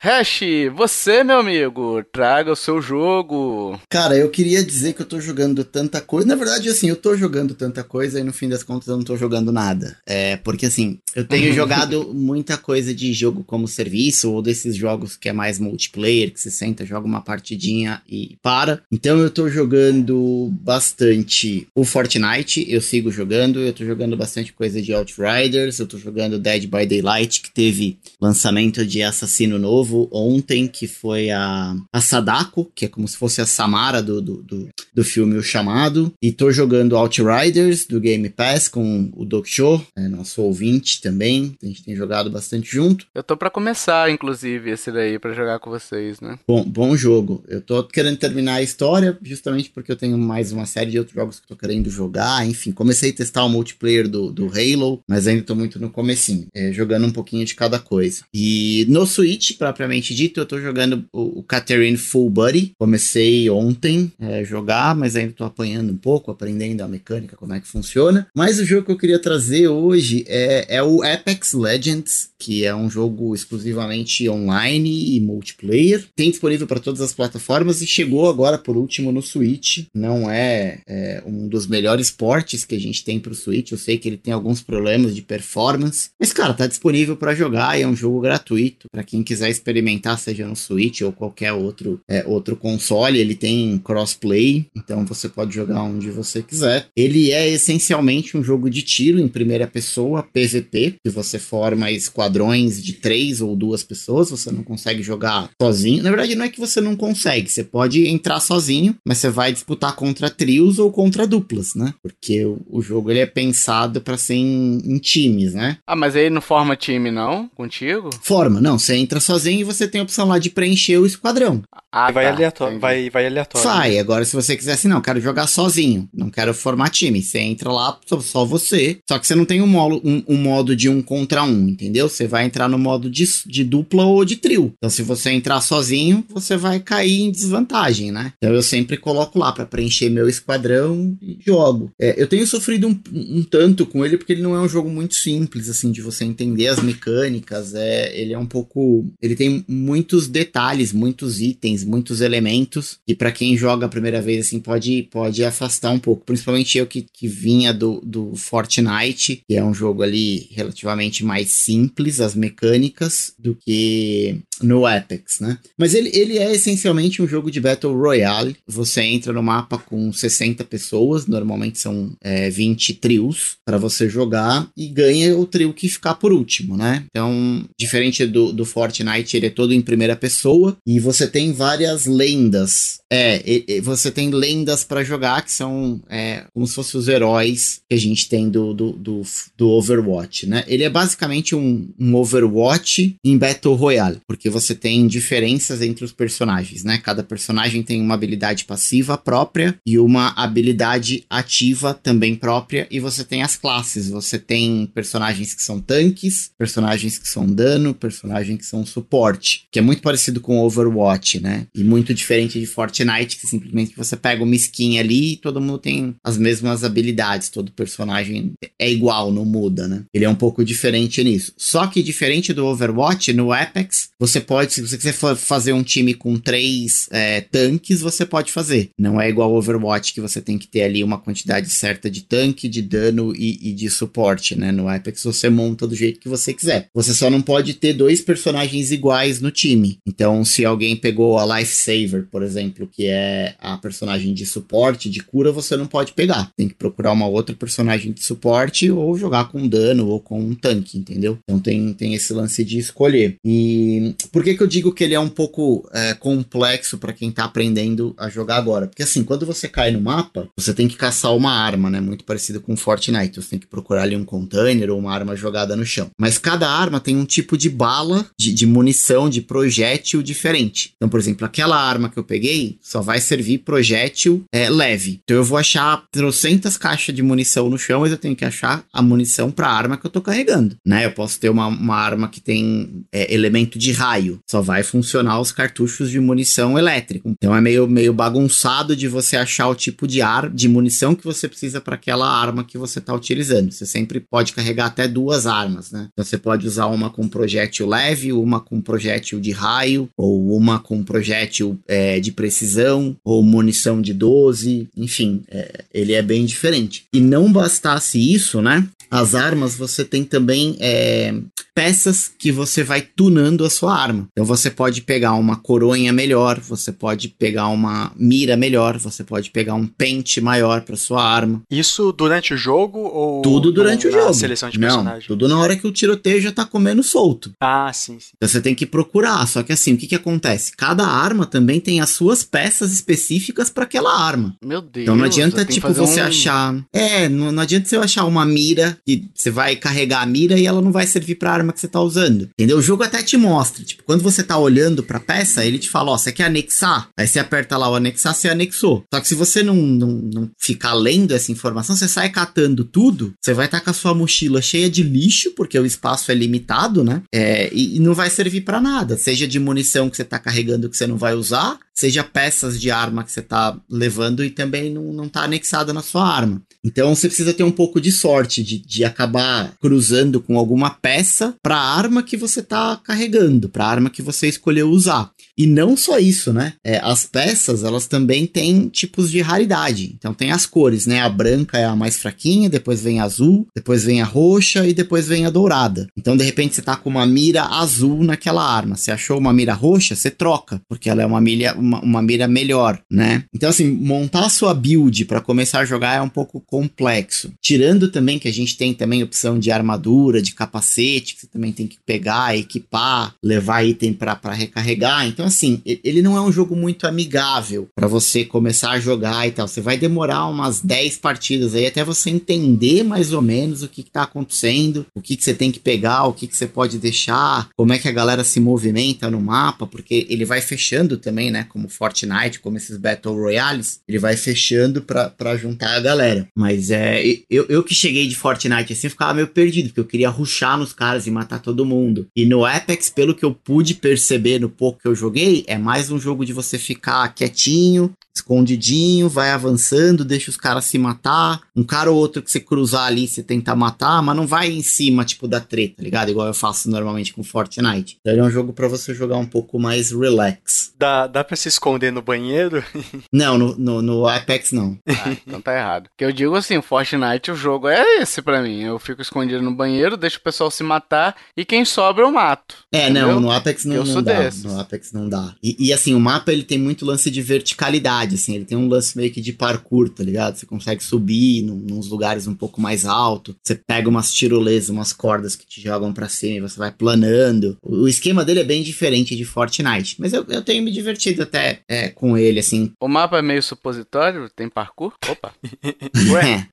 Hash, você, meu amigo, traga o seu jogo. Cara, eu queria dizer que eu tô jogando tanta coisa. Na verdade, assim, eu tô jogando tanta coisa e no fim das contas eu não tô jogando nada. É, porque assim, eu tenho jogado muita coisa de jogo como serviço ou desses jogos que é mais multiplayer, que você senta, joga uma partidinha e para. Então eu tô jogando bastante o Fortnite, eu sigo jogando, eu tô jogando bastante coisa de Outriders, eu tô jogando Dead by Daylight, que teve lançamento de assassino novo novo ontem, que foi a, a Sadako, que é como se fosse a Samara do, do, do, do filme O Chamado. E tô jogando Outriders do Game Pass com o Doc Show, é nosso ouvinte também. A gente tem jogado bastante junto. Eu tô para começar, inclusive, esse daí, para jogar com vocês, né? Bom, bom jogo. Eu tô querendo terminar a história, justamente porque eu tenho mais uma série de outros jogos que eu tô querendo jogar. Enfim, comecei a testar o multiplayer do, do Halo, mas ainda tô muito no comecinho, é, jogando um pouquinho de cada coisa. E no Switch, pra propriamente dito, eu tô jogando o, Catherine Full Buddy. Comecei ontem a é, jogar, mas ainda tô apanhando um pouco, aprendendo a mecânica, como é que funciona. Mas o jogo que eu queria trazer hoje é, é o Apex Legends, que é um jogo exclusivamente online e multiplayer. Tem disponível para todas as plataformas e chegou agora por último no Switch. Não é, é um dos melhores portes que a gente tem pro Switch. Eu sei que ele tem alguns problemas de performance, mas cara, tá disponível para jogar e é um jogo gratuito para quem quiser experimentar, seja no Switch ou qualquer outro, é, outro console, ele tem crossplay, então você pode jogar onde você quiser. Ele é essencialmente um jogo de tiro em primeira pessoa, PVP, que você forma esquadrões de três ou duas pessoas, você não consegue jogar sozinho. Na verdade, não é que você não consegue, você pode entrar sozinho, mas você vai disputar contra trios ou contra duplas, né? Porque o, o jogo ele é pensado para ser em, em times, né? Ah, mas aí não forma time não, contigo? Forma, não, você entra sozinho e você tem a opção lá de preencher o esquadrão. Ah, vai, tá, aleatório, vai, vai aleatório. Vai, né? agora se você quiser assim, não, quero jogar sozinho, não quero formar time. Você entra lá, só, só você. Só que você não tem um modo, um, um, modo de um contra um, entendeu? Você vai entrar no modo de, de dupla ou de trio. Então se você entrar sozinho, você vai cair em desvantagem, né? Então eu sempre coloco lá para preencher meu esquadrão e jogo. É, eu tenho sofrido um, um, tanto com ele porque ele não é um jogo muito simples, assim, de você entender as mecânicas. É, ele é um pouco. Ele tem muitos detalhes, muitos itens, muitos elementos que para quem joga a primeira vez assim pode pode afastar um pouco. Principalmente eu que, que vinha do, do Fortnite, que é um jogo ali relativamente mais simples as mecânicas do que no Apex, né? Mas ele, ele é essencialmente um jogo de Battle Royale. Você entra no mapa com 60 pessoas, normalmente são é, 20 trios para você jogar e ganha o trio que ficar por último, né? Então, diferente do, do Fortnite, ele é todo em primeira pessoa e você tem várias lendas. É, e, e você tem lendas para jogar que são é, como se fossem os heróis que a gente tem do, do, do, do Overwatch, né? Ele é basicamente um, um Overwatch em Battle Royale, porque você tem diferenças entre os personagens, né? Cada personagem tem uma habilidade passiva própria e uma habilidade ativa também própria, e você tem as classes. Você tem personagens que são tanques, personagens que são dano, personagens que são suporte, que é muito parecido com Overwatch, né? E muito diferente de Fortnite, que simplesmente você pega uma skin ali e todo mundo tem as mesmas habilidades, todo personagem é igual, não muda, né? Ele é um pouco diferente nisso. Só que diferente do Overwatch, no Apex, você pode, se você quiser fazer um time com três é, tanques, você pode fazer. Não é igual ao Overwatch, que você tem que ter ali uma quantidade certa de tanque, de dano e, e de suporte, né? No Apex você monta do jeito que você quiser. Você só não pode ter dois personagens iguais no time. Então, se alguém pegou a Lifesaver, por exemplo, que é a personagem de suporte, de cura, você não pode pegar. Tem que procurar uma outra personagem de suporte ou jogar com dano ou com um tanque, entendeu? Então tem, tem esse lance de escolher. E por que, que eu digo que ele é um pouco é, complexo para quem tá aprendendo a jogar agora? Porque assim, quando você cai no mapa, você tem que caçar uma arma, né? Muito parecido com Fortnite. Você tem que procurar ali um container ou uma arma jogada no chão. Mas cada arma tem um tipo de bala, de, de munição, de projétil diferente. Então, por exemplo, aquela arma que eu peguei só vai servir projétil é, leve. Então eu vou achar trocentas caixas de munição no chão, mas eu tenho que achar a munição para a arma que eu tô carregando, né? Eu posso ter uma, uma arma que tem é, elemento de raio, só vai funcionar os cartuchos de munição elétrico. Então é meio, meio bagunçado de você achar o tipo de ar, de munição que você precisa para aquela arma que você tá utilizando. Você sempre pode carregar até duas armas, né? Então você pode usar uma com projétil leve, uma com projétil de raio, ou uma com projétil é, de precisão, ou munição de 12, enfim, é, ele é bem diferente. E não bastasse isso, né? As armas você tem também é, peças que você vai tunando a sua arma. Então você pode pegar uma coronha melhor, você pode pegar uma mira melhor, você pode pegar um pente maior para sua arma. Isso durante o jogo ou tudo durante o jogo? Seleção de Não, personagem. tudo na hora que o tiroteio já tá comendo solto. Ah, sim, sim. Então você tem que procurar. Só que assim, o que que acontece? Cada arma também tem as suas peças específicas para aquela arma. Meu Deus. Então não adianta tipo você um... achar, é, não, não adianta você achar uma mira que você vai carregar a mira e ela não vai servir para arma que você tá usando. Entendeu? O jogo até te mostra. Tipo, quando você tá olhando pra peça, ele te fala, ó, você quer anexar? Aí você aperta lá o anexar, você anexou. Só que se você não, não, não ficar lendo essa informação, você sai catando tudo, você vai estar tá com a sua mochila cheia de lixo, porque o espaço é limitado, né? É, e, e não vai servir para nada. Seja de munição que você tá carregando que você não vai usar, seja peças de arma que você tá levando e também não, não tá anexada na sua arma. Então você precisa ter um pouco de sorte de, de acabar cruzando com alguma peça para a arma que você está carregando, para a arma que você escolheu usar. E não só isso, né? É, as peças, elas também têm tipos de raridade. Então tem as cores, né? A branca é a mais fraquinha, depois vem a azul, depois vem a roxa e depois vem a dourada. Então de repente você tá com uma mira azul naquela arma. Você achou uma mira roxa, você troca, porque ela é uma mira, uma, uma mira melhor, né? Então assim, montar a sua build para começar a jogar é um pouco complexo. Tirando também que a gente tem também opção de armadura, de capacete, que você também tem que pegar, equipar, levar item para recarregar. Então assim, ele não é um jogo muito amigável para você começar a jogar e tal. Você vai demorar umas 10 partidas aí até você entender mais ou menos o que, que tá acontecendo, o que, que você tem que pegar, o que, que você pode deixar, como é que a galera se movimenta no mapa, porque ele vai fechando também, né? Como Fortnite, como esses Battle Royales, ele vai fechando para juntar a galera. Mas é. Eu, eu que cheguei de Fortnite assim, ficava meio perdido, porque eu queria ruxar nos caras e matar todo mundo. E no Apex, pelo que eu pude perceber no pouco que eu joguei, joguei, é mais um jogo de você ficar quietinho, escondidinho, vai avançando, deixa os caras se matar. Um cara ou outro que você cruzar ali, você tentar matar, mas não vai em cima, tipo, da treta, ligado? Igual eu faço normalmente com Fortnite. Então ele é um jogo para você jogar um pouco mais relax. Dá, dá pra se esconder no banheiro? não, no, no, no Apex não. Ah, então tá errado. Porque eu digo assim, Fortnite, o jogo é esse para mim. Eu fico escondido no banheiro, deixo o pessoal se matar e quem sobra eu mato. É, entendeu? não, no Apex não, eu não dá. Desses. No Apex não dá. E, e assim, o mapa ele tem muito lance de verticalidade, assim, ele tem um lance meio que de parkour, tá ligado? Você consegue subir num, nos lugares um pouco mais alto, você pega umas tirolesas, umas cordas que te jogam para cima e você vai planando. O, o, esquema dele é bem diferente de Fortnite, mas eu, eu tenho me divertido até é, com ele, assim. O mapa é meio supositório, tem parkour? Opa! Ué?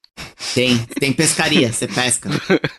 Tem, tem pescaria, você pesca.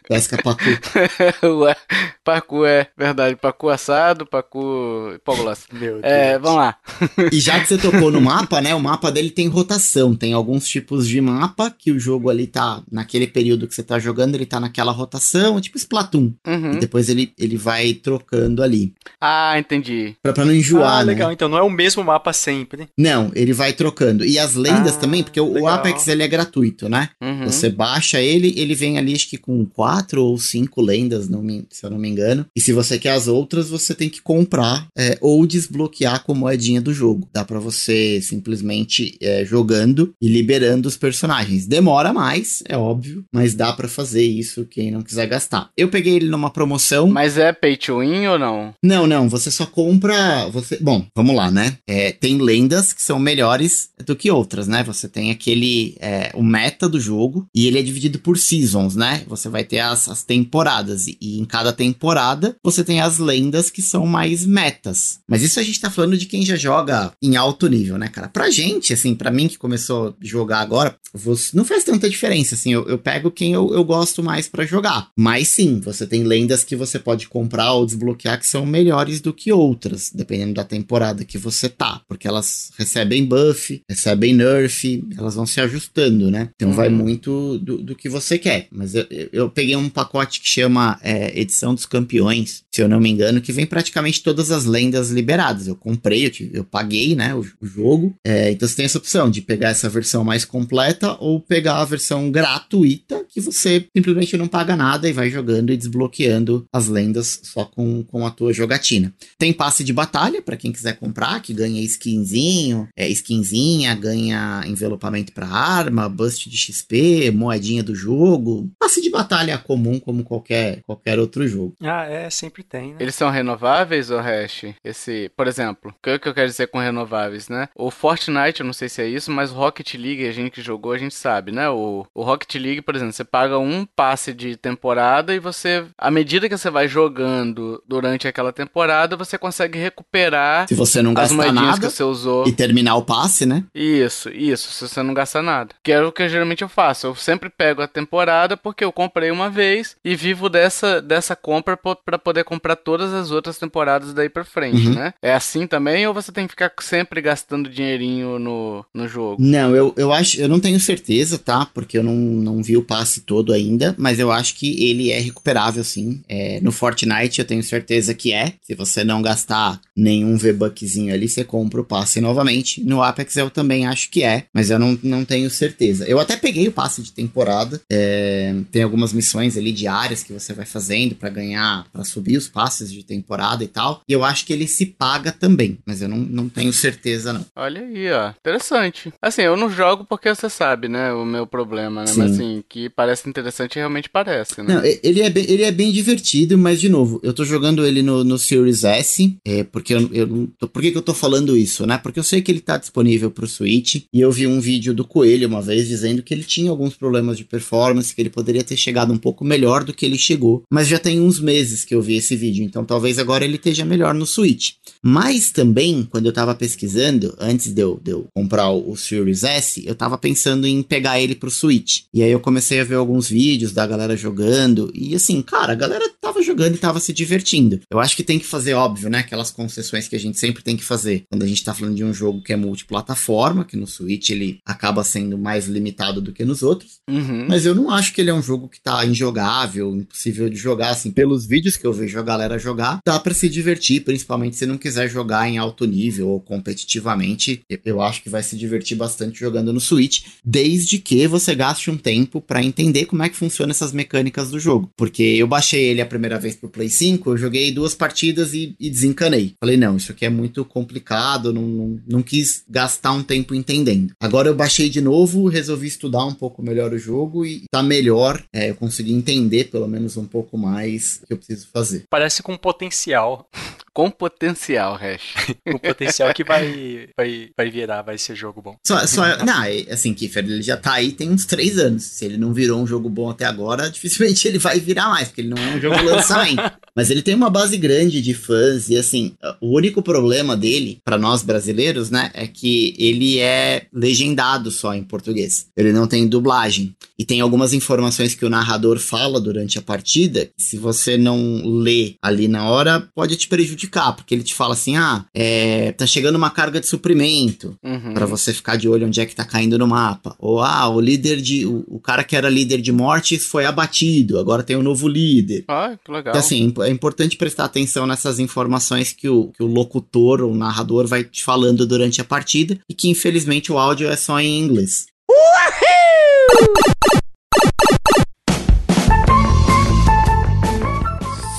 Pesca pacu. Ué, pacu é verdade, pacu assado, pacu hipoglossa. Meu Deus. É, vamos lá. E já que você tocou no mapa, né? O mapa dele tem rotação. Tem alguns tipos de mapa que o jogo ali tá. Naquele período que você tá jogando, ele tá naquela rotação, tipo Splatoon. Uhum. E depois ele, ele vai trocando ali. Ah, entendi. Pra, pra não enjoar, ah, né? legal. Então não é o mesmo mapa sempre. Não, ele vai trocando. E as lendas Ah, também, porque o- o legal. Apex ele é gratuito, né? Uhum. Você baixa ele, ele vem ali acho que com quatro ou cinco lendas, não me- se eu não me engano. E se você quer as outras, você tem que comprar é, ou desbloquear com moedinha do jogo. Dá pra você simplesmente é, jogando e liberando os personagens. Demora mais, é óbvio, mas dá pra fazer isso quem não quiser gastar. Eu peguei ele numa promoção. Mas é pay to win ou não? Não, não, você só compra. Você... Bom, vamos lá, né? É, tem lendas que são melhores do que outras, né? Você tem aquele. É, o meta do jogo e ele é dividido por seasons, né? Você vai ter as, as temporadas e, e em cada temporada você tem as lendas que são mais metas. Mas isso a gente tá falando de quem já joga em alto nível, né, cara? Pra gente, assim, pra mim que começou a jogar agora, você- não faz tanta diferença, assim. Eu, eu pego quem eu, eu gosto mais pra jogar. Mas sim, você tem lendas que você pode comprar ou desbloquear que são melhores do que outras, dependendo da temporada que você tá. Porque elas recebem buff, recebem nerf, elas vão se ajustando, né? Então vai Uhum. Muito do, do que você quer. Mas eu, eu- peguei um pacote que chama é, Edição dos Campeões, se eu não me engano, que vem praticamente todas as lendas liberadas. Eu comprei, eu, tive- eu paguei, né, o, o jogo. É, então você tem essa opção de pegar essa versão mais completa ou pegar a versão gratuita, que você simplesmente não paga nada e vai jogando e desbloqueando as lendas só com, com a tua jogatina. Tem passe de batalha para quem quiser comprar, que ganha skinzinho, é, skinzinha, ganha envelopamento para arma, boost de XP, moedinha do jogo. Passe de batalha comum como qualquer, qualquer outro jogo. Ah, é, sempre tem, né? Eles são renováveis ou hash? Esse, por exemplo, o que que eu quero dizer com renováveis, né? O Fortnite, eu não sei se é isso, mas o Rocket League, a gente que jogou, a gente sabe, né? O, o Rocket League, por exemplo, você paga um passe de temporada e você, à medida que você vai jogando durante aquela temporada, você consegue recuperar Se você não as gastar moedinhas nada que você usou. e terminar o passe, né? Isso, isso, se você não gasta nada. Que é o que geralmente eu faço. Eu sempre pego a temporada porque eu comprei uma vez e vivo dessa, dessa compra pra poder comprar todas as outras temporadas daí pra frente, Uhum. né? É assim também ou você tem que ficar sempre gastando dinheirinho no, no jogo? Não, eu, eu acho, eu não tenho certeza, tá? Porque eu não, não vi o passe todo ainda, mas eu acho que ele é recuperável, sim. É, no Fortnite eu tenho certeza que é. Se você não gastar nenhum V-Buckzinho ali, você compra o passe novamente. No Apex eu também acho que é, mas eu não, não tenho certeza. Eu até peguei o passe de temporada. é, tem algumas missões ali diárias que você vai fazendo pra ganhar, pra subir os passes de temporada e tal. E eu acho que ele se paga também, mas eu não, não tenho certeza, não. Olha aí, ó. Interessante. Assim, eu não jogo porque você sabe, né? O meu problema, né? Sim. Mas assim, que parece interessante realmente parece, né? Não, ele é, bem, ele é bem divertido, mas de novo, eu tô jogando ele no, no Series S, é, porque eu, eu não tô- Por que, que eu tô falando isso, né? Porque eu sei que ele tá disponível pro Switch, e eu vi um vídeo do Coelho uma vez dizendo que ele tinha alguns problemas de performance, que ele poderia ter chegado um pouco melhor do que ele chegou, mas já tem uns meses que eu vi esse vídeo, então talvez agora ele esteja melhor no Switch. Mas também, quando eu tava pesquisando, antes de eu, de eu comprar o, o Series S, eu tava pensando em pegar ele pro Switch. E aí eu comecei a ver alguns vídeos da galera jogando. E assim, cara, a galera tava jogando e tava se divertindo. Eu acho que tem que fazer, óbvio, né? Aquelas concessões que a gente sempre tem que fazer. Quando a gente tá falando de um jogo que é multiplataforma, que no Switch ele acaba sendo mais limitado do que nos outros. Uhum. Mas eu não acho que ele é um jogo que tá injogável, impossível de jogar, assim, pelos vídeos que eu vejo a galera jogar, dá pra se divertir, principalmente se não quiser jogar em alto nível ou competitivamente, eu- acho que vai se divertir bastante jogando no Switch, desde que você gaste um tempo pra entender como é que funciona essas mecânicas do jogo. Porque eu baixei ele a primeira vez pro Play 5, eu joguei duas partidas e, e desencanei. Falei, não, isso aqui é muito complicado, não, não, não quis gastar um tempo entendendo. Agora eu baixei de novo, resolvi estudar um pouco melhor o jogo e tá melhor. É, eu consegui entender pelo menos um pouco mais o que eu preciso fazer. Parece com potencial. Com potencial, Hash. o potencial que vai, vai, vai virar, vai ser jogo bom. Só, só, não, é, assim, Kiefer, ele já tá aí tem uns três anos. Se ele não virou um jogo bom até agora, dificilmente ele vai virar mais, porque ele não é um jogo lançamento. Mas ele tem uma base grande de fãs e assim, o único problema dele, para nós brasileiros, né, é que ele é legendado só em português. Ele não tem dublagem. E tem algumas informações que o narrador fala durante a partida, se você não lê ali na hora, pode te prejudicar, porque ele te fala assim: ah, é, tá chegando uma carga de suprimento, Uhum. para você ficar de olho onde é que tá caindo no mapa. Ou, ah, o líder de. O, o cara que era líder de mortes foi abatido, agora tem um novo líder. Ah, que legal. Então, assim, é importante prestar atenção nessas informações que o, que o locutor ou narrador vai te falando durante a partida e que, infelizmente, o áudio é só em inglês.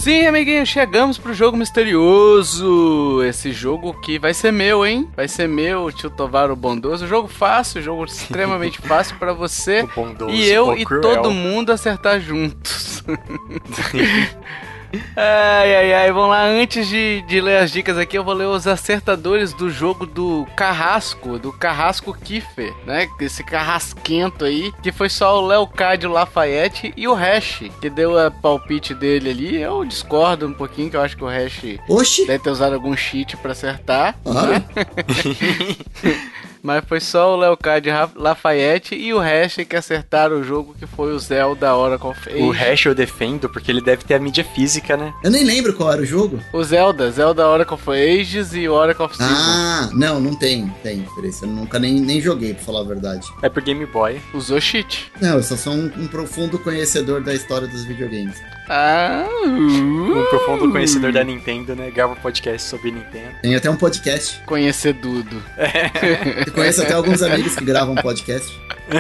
Sim, amiguinhos, chegamos pro jogo misterioso. Esse jogo que vai ser meu, hein? Vai ser meu, tio Tovaro Bondoso. Jogo fácil, jogo extremamente fácil pra você O bondoso, e eu o e cruel. todo mundo acertar juntos. ai, ai, ai, vamos lá. Antes de, de ler as dicas aqui, eu vou ler os acertadores do jogo do Carrasco, do Carrasco Kiffer, né? Esse carrasquento aí, que foi só o Leocádio Lafayette e o Hash, que deu a palpite dele ali. Eu discordo um pouquinho, que eu acho que o Hash Oxi! deve ter usado algum cheat pra acertar. Olha, Mas foi só o Leocádio Ra- Lafayette e o Hash que acertaram o jogo, que foi o Zelda Oracle of Age. O hash eu defendo porque ele deve ter a mídia física, né? eu nem lembro qual era o jogo. O Zelda, Zelda Oracle of Ages e Oracle of Seasons. Ah, não, não tem, tem diferença. Eu nunca nem, nem joguei, pra falar a verdade. É pro Game Boy. Usou cheat. Não, eu só sou um, um profundo conhecedor da história dos videogames. Ah, Um uh, profundo conhecedor da Nintendo, né? Grava um podcast sobre Nintendo. Tem até um podcast. Conhecedudo. Eu conheço até alguns amigos que gravam podcast.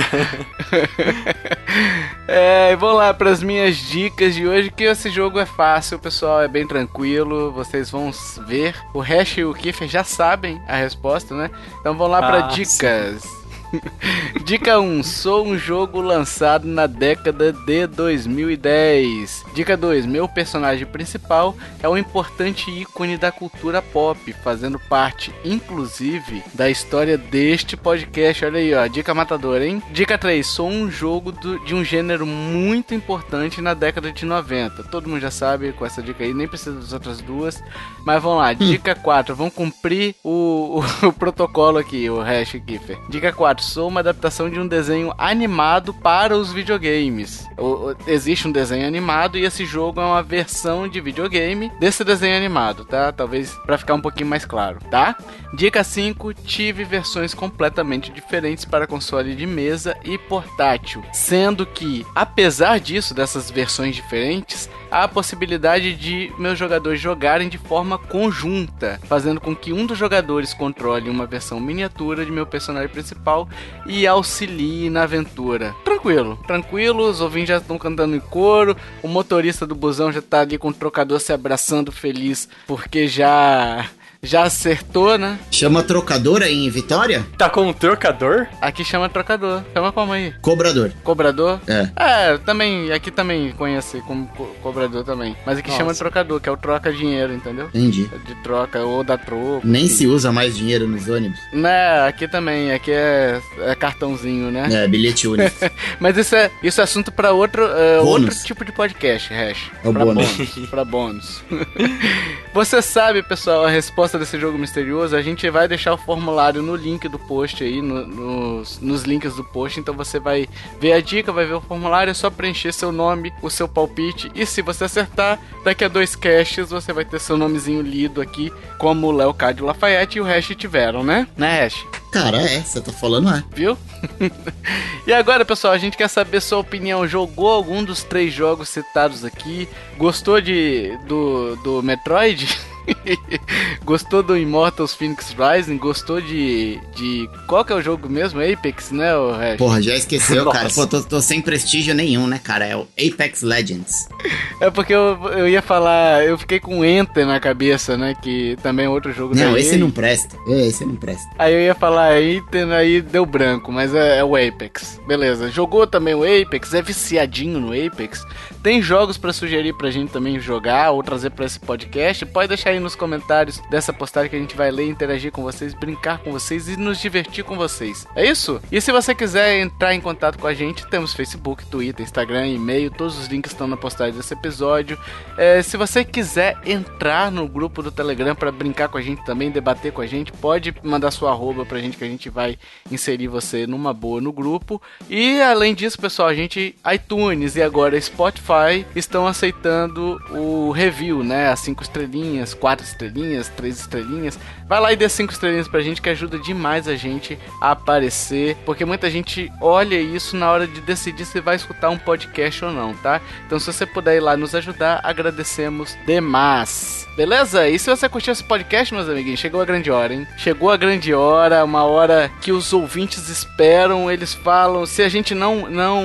É, e vamos lá para as minhas dicas de hoje, que esse jogo é fácil, pessoal, é bem tranquilo, vocês vão ver. O Hash e o Kiefer já sabem a resposta, né? Então vamos lá para Ah, dicas. Dica 1. Sou um jogo lançado na década de 2010. Dica 2. Meu personagem principal é um importante ícone da cultura pop, fazendo parte, inclusive, da história deste podcast. Olha aí, ó. Dica matadora, hein? Dica 3. Sou um jogo do- de um gênero muito importante na década de 90. Todo mundo já sabe com essa dica aí, nem precisa das outras duas. Mas vamos lá. Dica 4. Vamos cumprir o, o, o protocolo aqui, o hash Kiffer. Dica 4. Sou uma adaptação de um desenho animado para os videogames. O- o- existe um desenho animado e esse jogo é uma versão de videogame desse desenho animado, tá? Talvez para ficar um pouquinho mais claro, tá? Dica 5. Tive versões completamente diferentes para console de mesa e portátil. Sendo que, apesar disso, dessas versões diferentes, a possibilidade de meus jogadores jogarem de forma conjunta, fazendo com que um dos jogadores controle uma versão miniatura de meu personagem principal e auxilie na aventura. Tranquilo, tranquilo, os ouvintes já estão cantando em coro, o motorista do busão já tá ali com o trocador se abraçando feliz porque já já acertou, né? Chama trocador aí em Vitória? Tá com um trocador? Aqui chama trocador. Chama como aí? Cobrador. Cobrador? É. É, também, aqui também conhece como co- cobrador também. Mas aqui Nossa. chama trocador, que é o troca dinheiro, entendeu? Entendi. De troca ou da troco. Nem enfim. se usa mais dinheiro nos ônibus. Né, aqui também, aqui é, é cartãozinho, né? É, bilhete único. Mas isso é, isso é assunto pra outro, é, outro tipo de podcast, Hash. É o pra bônus. bônus. pra bônus. Você sabe, pessoal, a resposta desse jogo misterioso? A gente vai deixar o formulário no link do post aí, no- nos, nos links do post. Então você vai ver a dica, vai ver o formulário, é só preencher seu nome, o seu palpite. E se você acertar, daqui a dois caches você vai ter seu nomezinho lido aqui, como o Léo Cádio Lafayette e o Hash tiveram, né? Né, Hash? Cara, é, você tá falando é. Viu? e agora, pessoal, a gente quer saber sua opinião. Jogou algum dos três jogos citados aqui? Gostou de do, do Metroid? Gostou do Immortals Phoenix Rising? Gostou de, de. Qual que é o jogo mesmo? Apex, né, o Hash? Porra, já esqueceu, cara. Pô, tô, tô sem prestígio nenhum, né, cara? É o Apex Legends. É porque eu, eu ia falar. Eu fiquei com Enter na cabeça, né? Que também é outro jogo Não, esse EA. não presta. É, Esse não presta. Aí eu ia falar Enter, aí deu branco, mas é, é o Apex. Beleza. Jogou também o Apex, é viciadinho no Apex. Tem jogos pra sugerir pra gente também jogar ou trazer pra esse podcast? Pode deixar aí nos comentários dessa postagem que a gente vai ler, interagir com vocês, brincar com vocês e nos divertir com vocês. É isso? E se você quiser entrar em contato com a gente, temos Facebook, Twitter, Instagram, e-mail, todos os links estão na postagem desse episódio. É, se você quiser entrar no grupo do Telegram para brincar com a gente também, debater com a gente, pode mandar sua arroba pra gente que a gente vai inserir você numa boa no grupo. E além disso, pessoal, a gente iTunes e agora Spotify estão aceitando o review, né? As cinco estrelinhas, quatro estrelinhas, três estrelinhas. Vai lá e dê cinco estrelinhas pra gente que ajuda demais a gente a aparecer, porque muita gente olha isso na hora de decidir se vai escutar um podcast ou não, tá? Então se você puder ir lá nos ajudar, agradecemos demais. Beleza? E se você curtiu esse podcast, meus amiguinhos, chegou a grande hora, hein? Chegou a grande hora, uma hora que os ouvintes esperam, eles falam, se a gente não não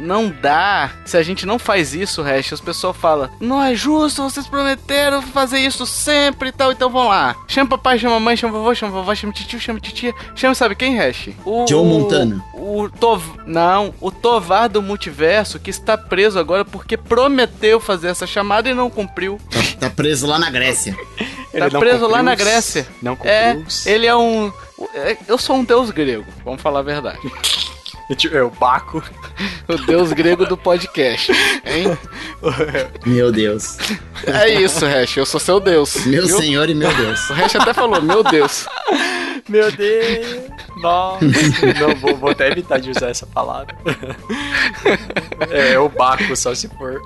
não dá, se a gente não faz isso, Hash, os pessoal fala: "Não é justo, vocês prometeram fazer isso sempre e tal, então vão lá. Chama papai, chama mamãe, chama vovô, chama vovó, chama tio, chama titia, chama sabe quem, Hash? O Joe Montana. O, o Tov, não, o Tovar do multiverso que está preso agora porque prometeu fazer essa chamada e não cumpriu. Tá, tá preso lá na Grécia. tá preso lá na Grécia. Não cumpriu. É, ele é um. Eu sou um deus grego, vamos falar a verdade. É o Baco. O deus grego do podcast, hein? Meu Deus. É isso, Hash, eu sou seu deus. Meu viu? senhor e meu Deus. O Hash até falou, meu Deus. Meu Deus. Nossa. Não, vou, vou até evitar de usar essa palavra. É, o Baco, só se for.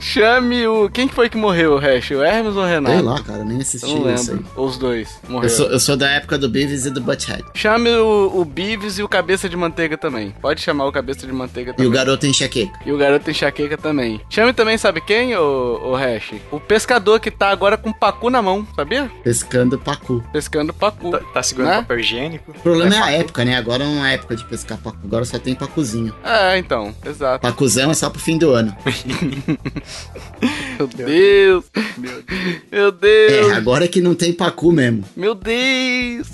Chame o. Quem que foi que morreu, Hash? O Hermes ou o Renato? Sei lá, cara, nem assisti Eu não isso aí. lembro. Os dois Eu morreram. sou, eu sou da época do Beavis e do Butthead. Chame o, o Beavis e o Cabeça de Manteiga também. Pode chamar o Cabeça de Manteiga E também. o garoto enxaqueca. E o garoto enxaqueca também. Chame também, sabe quem, o, o Hash? O pescador que tá agora com pacu na mão, sabia? Pescando pacu. Pescando pacu. Tá, tá segurando Né? Papel higiênico. O problema é a época, né? Agora não é época de pescar pacu. Agora só tem pacuzinho. É, então, exato. Pacuzão é só pro fim do ano. Meu Deus. Meu Deus. Meu Deus. É, agora que não tem pacu mesmo. Meu Deus.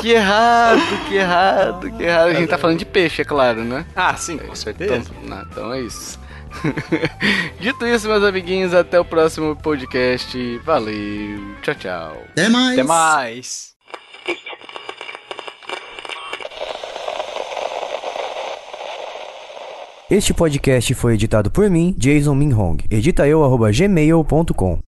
que errado, que errado, que errado. A gente tá falando de peixe, é claro, né? Ah, sim, com certeza. Então, não, então é isso. Dito isso, meus amiguinhos, até o próximo podcast. Valeu. Tchau, tchau. Até mais. Até mais. Este podcast foi editado por mim, Jason Minhong. Edita eu, arroba gmail.com.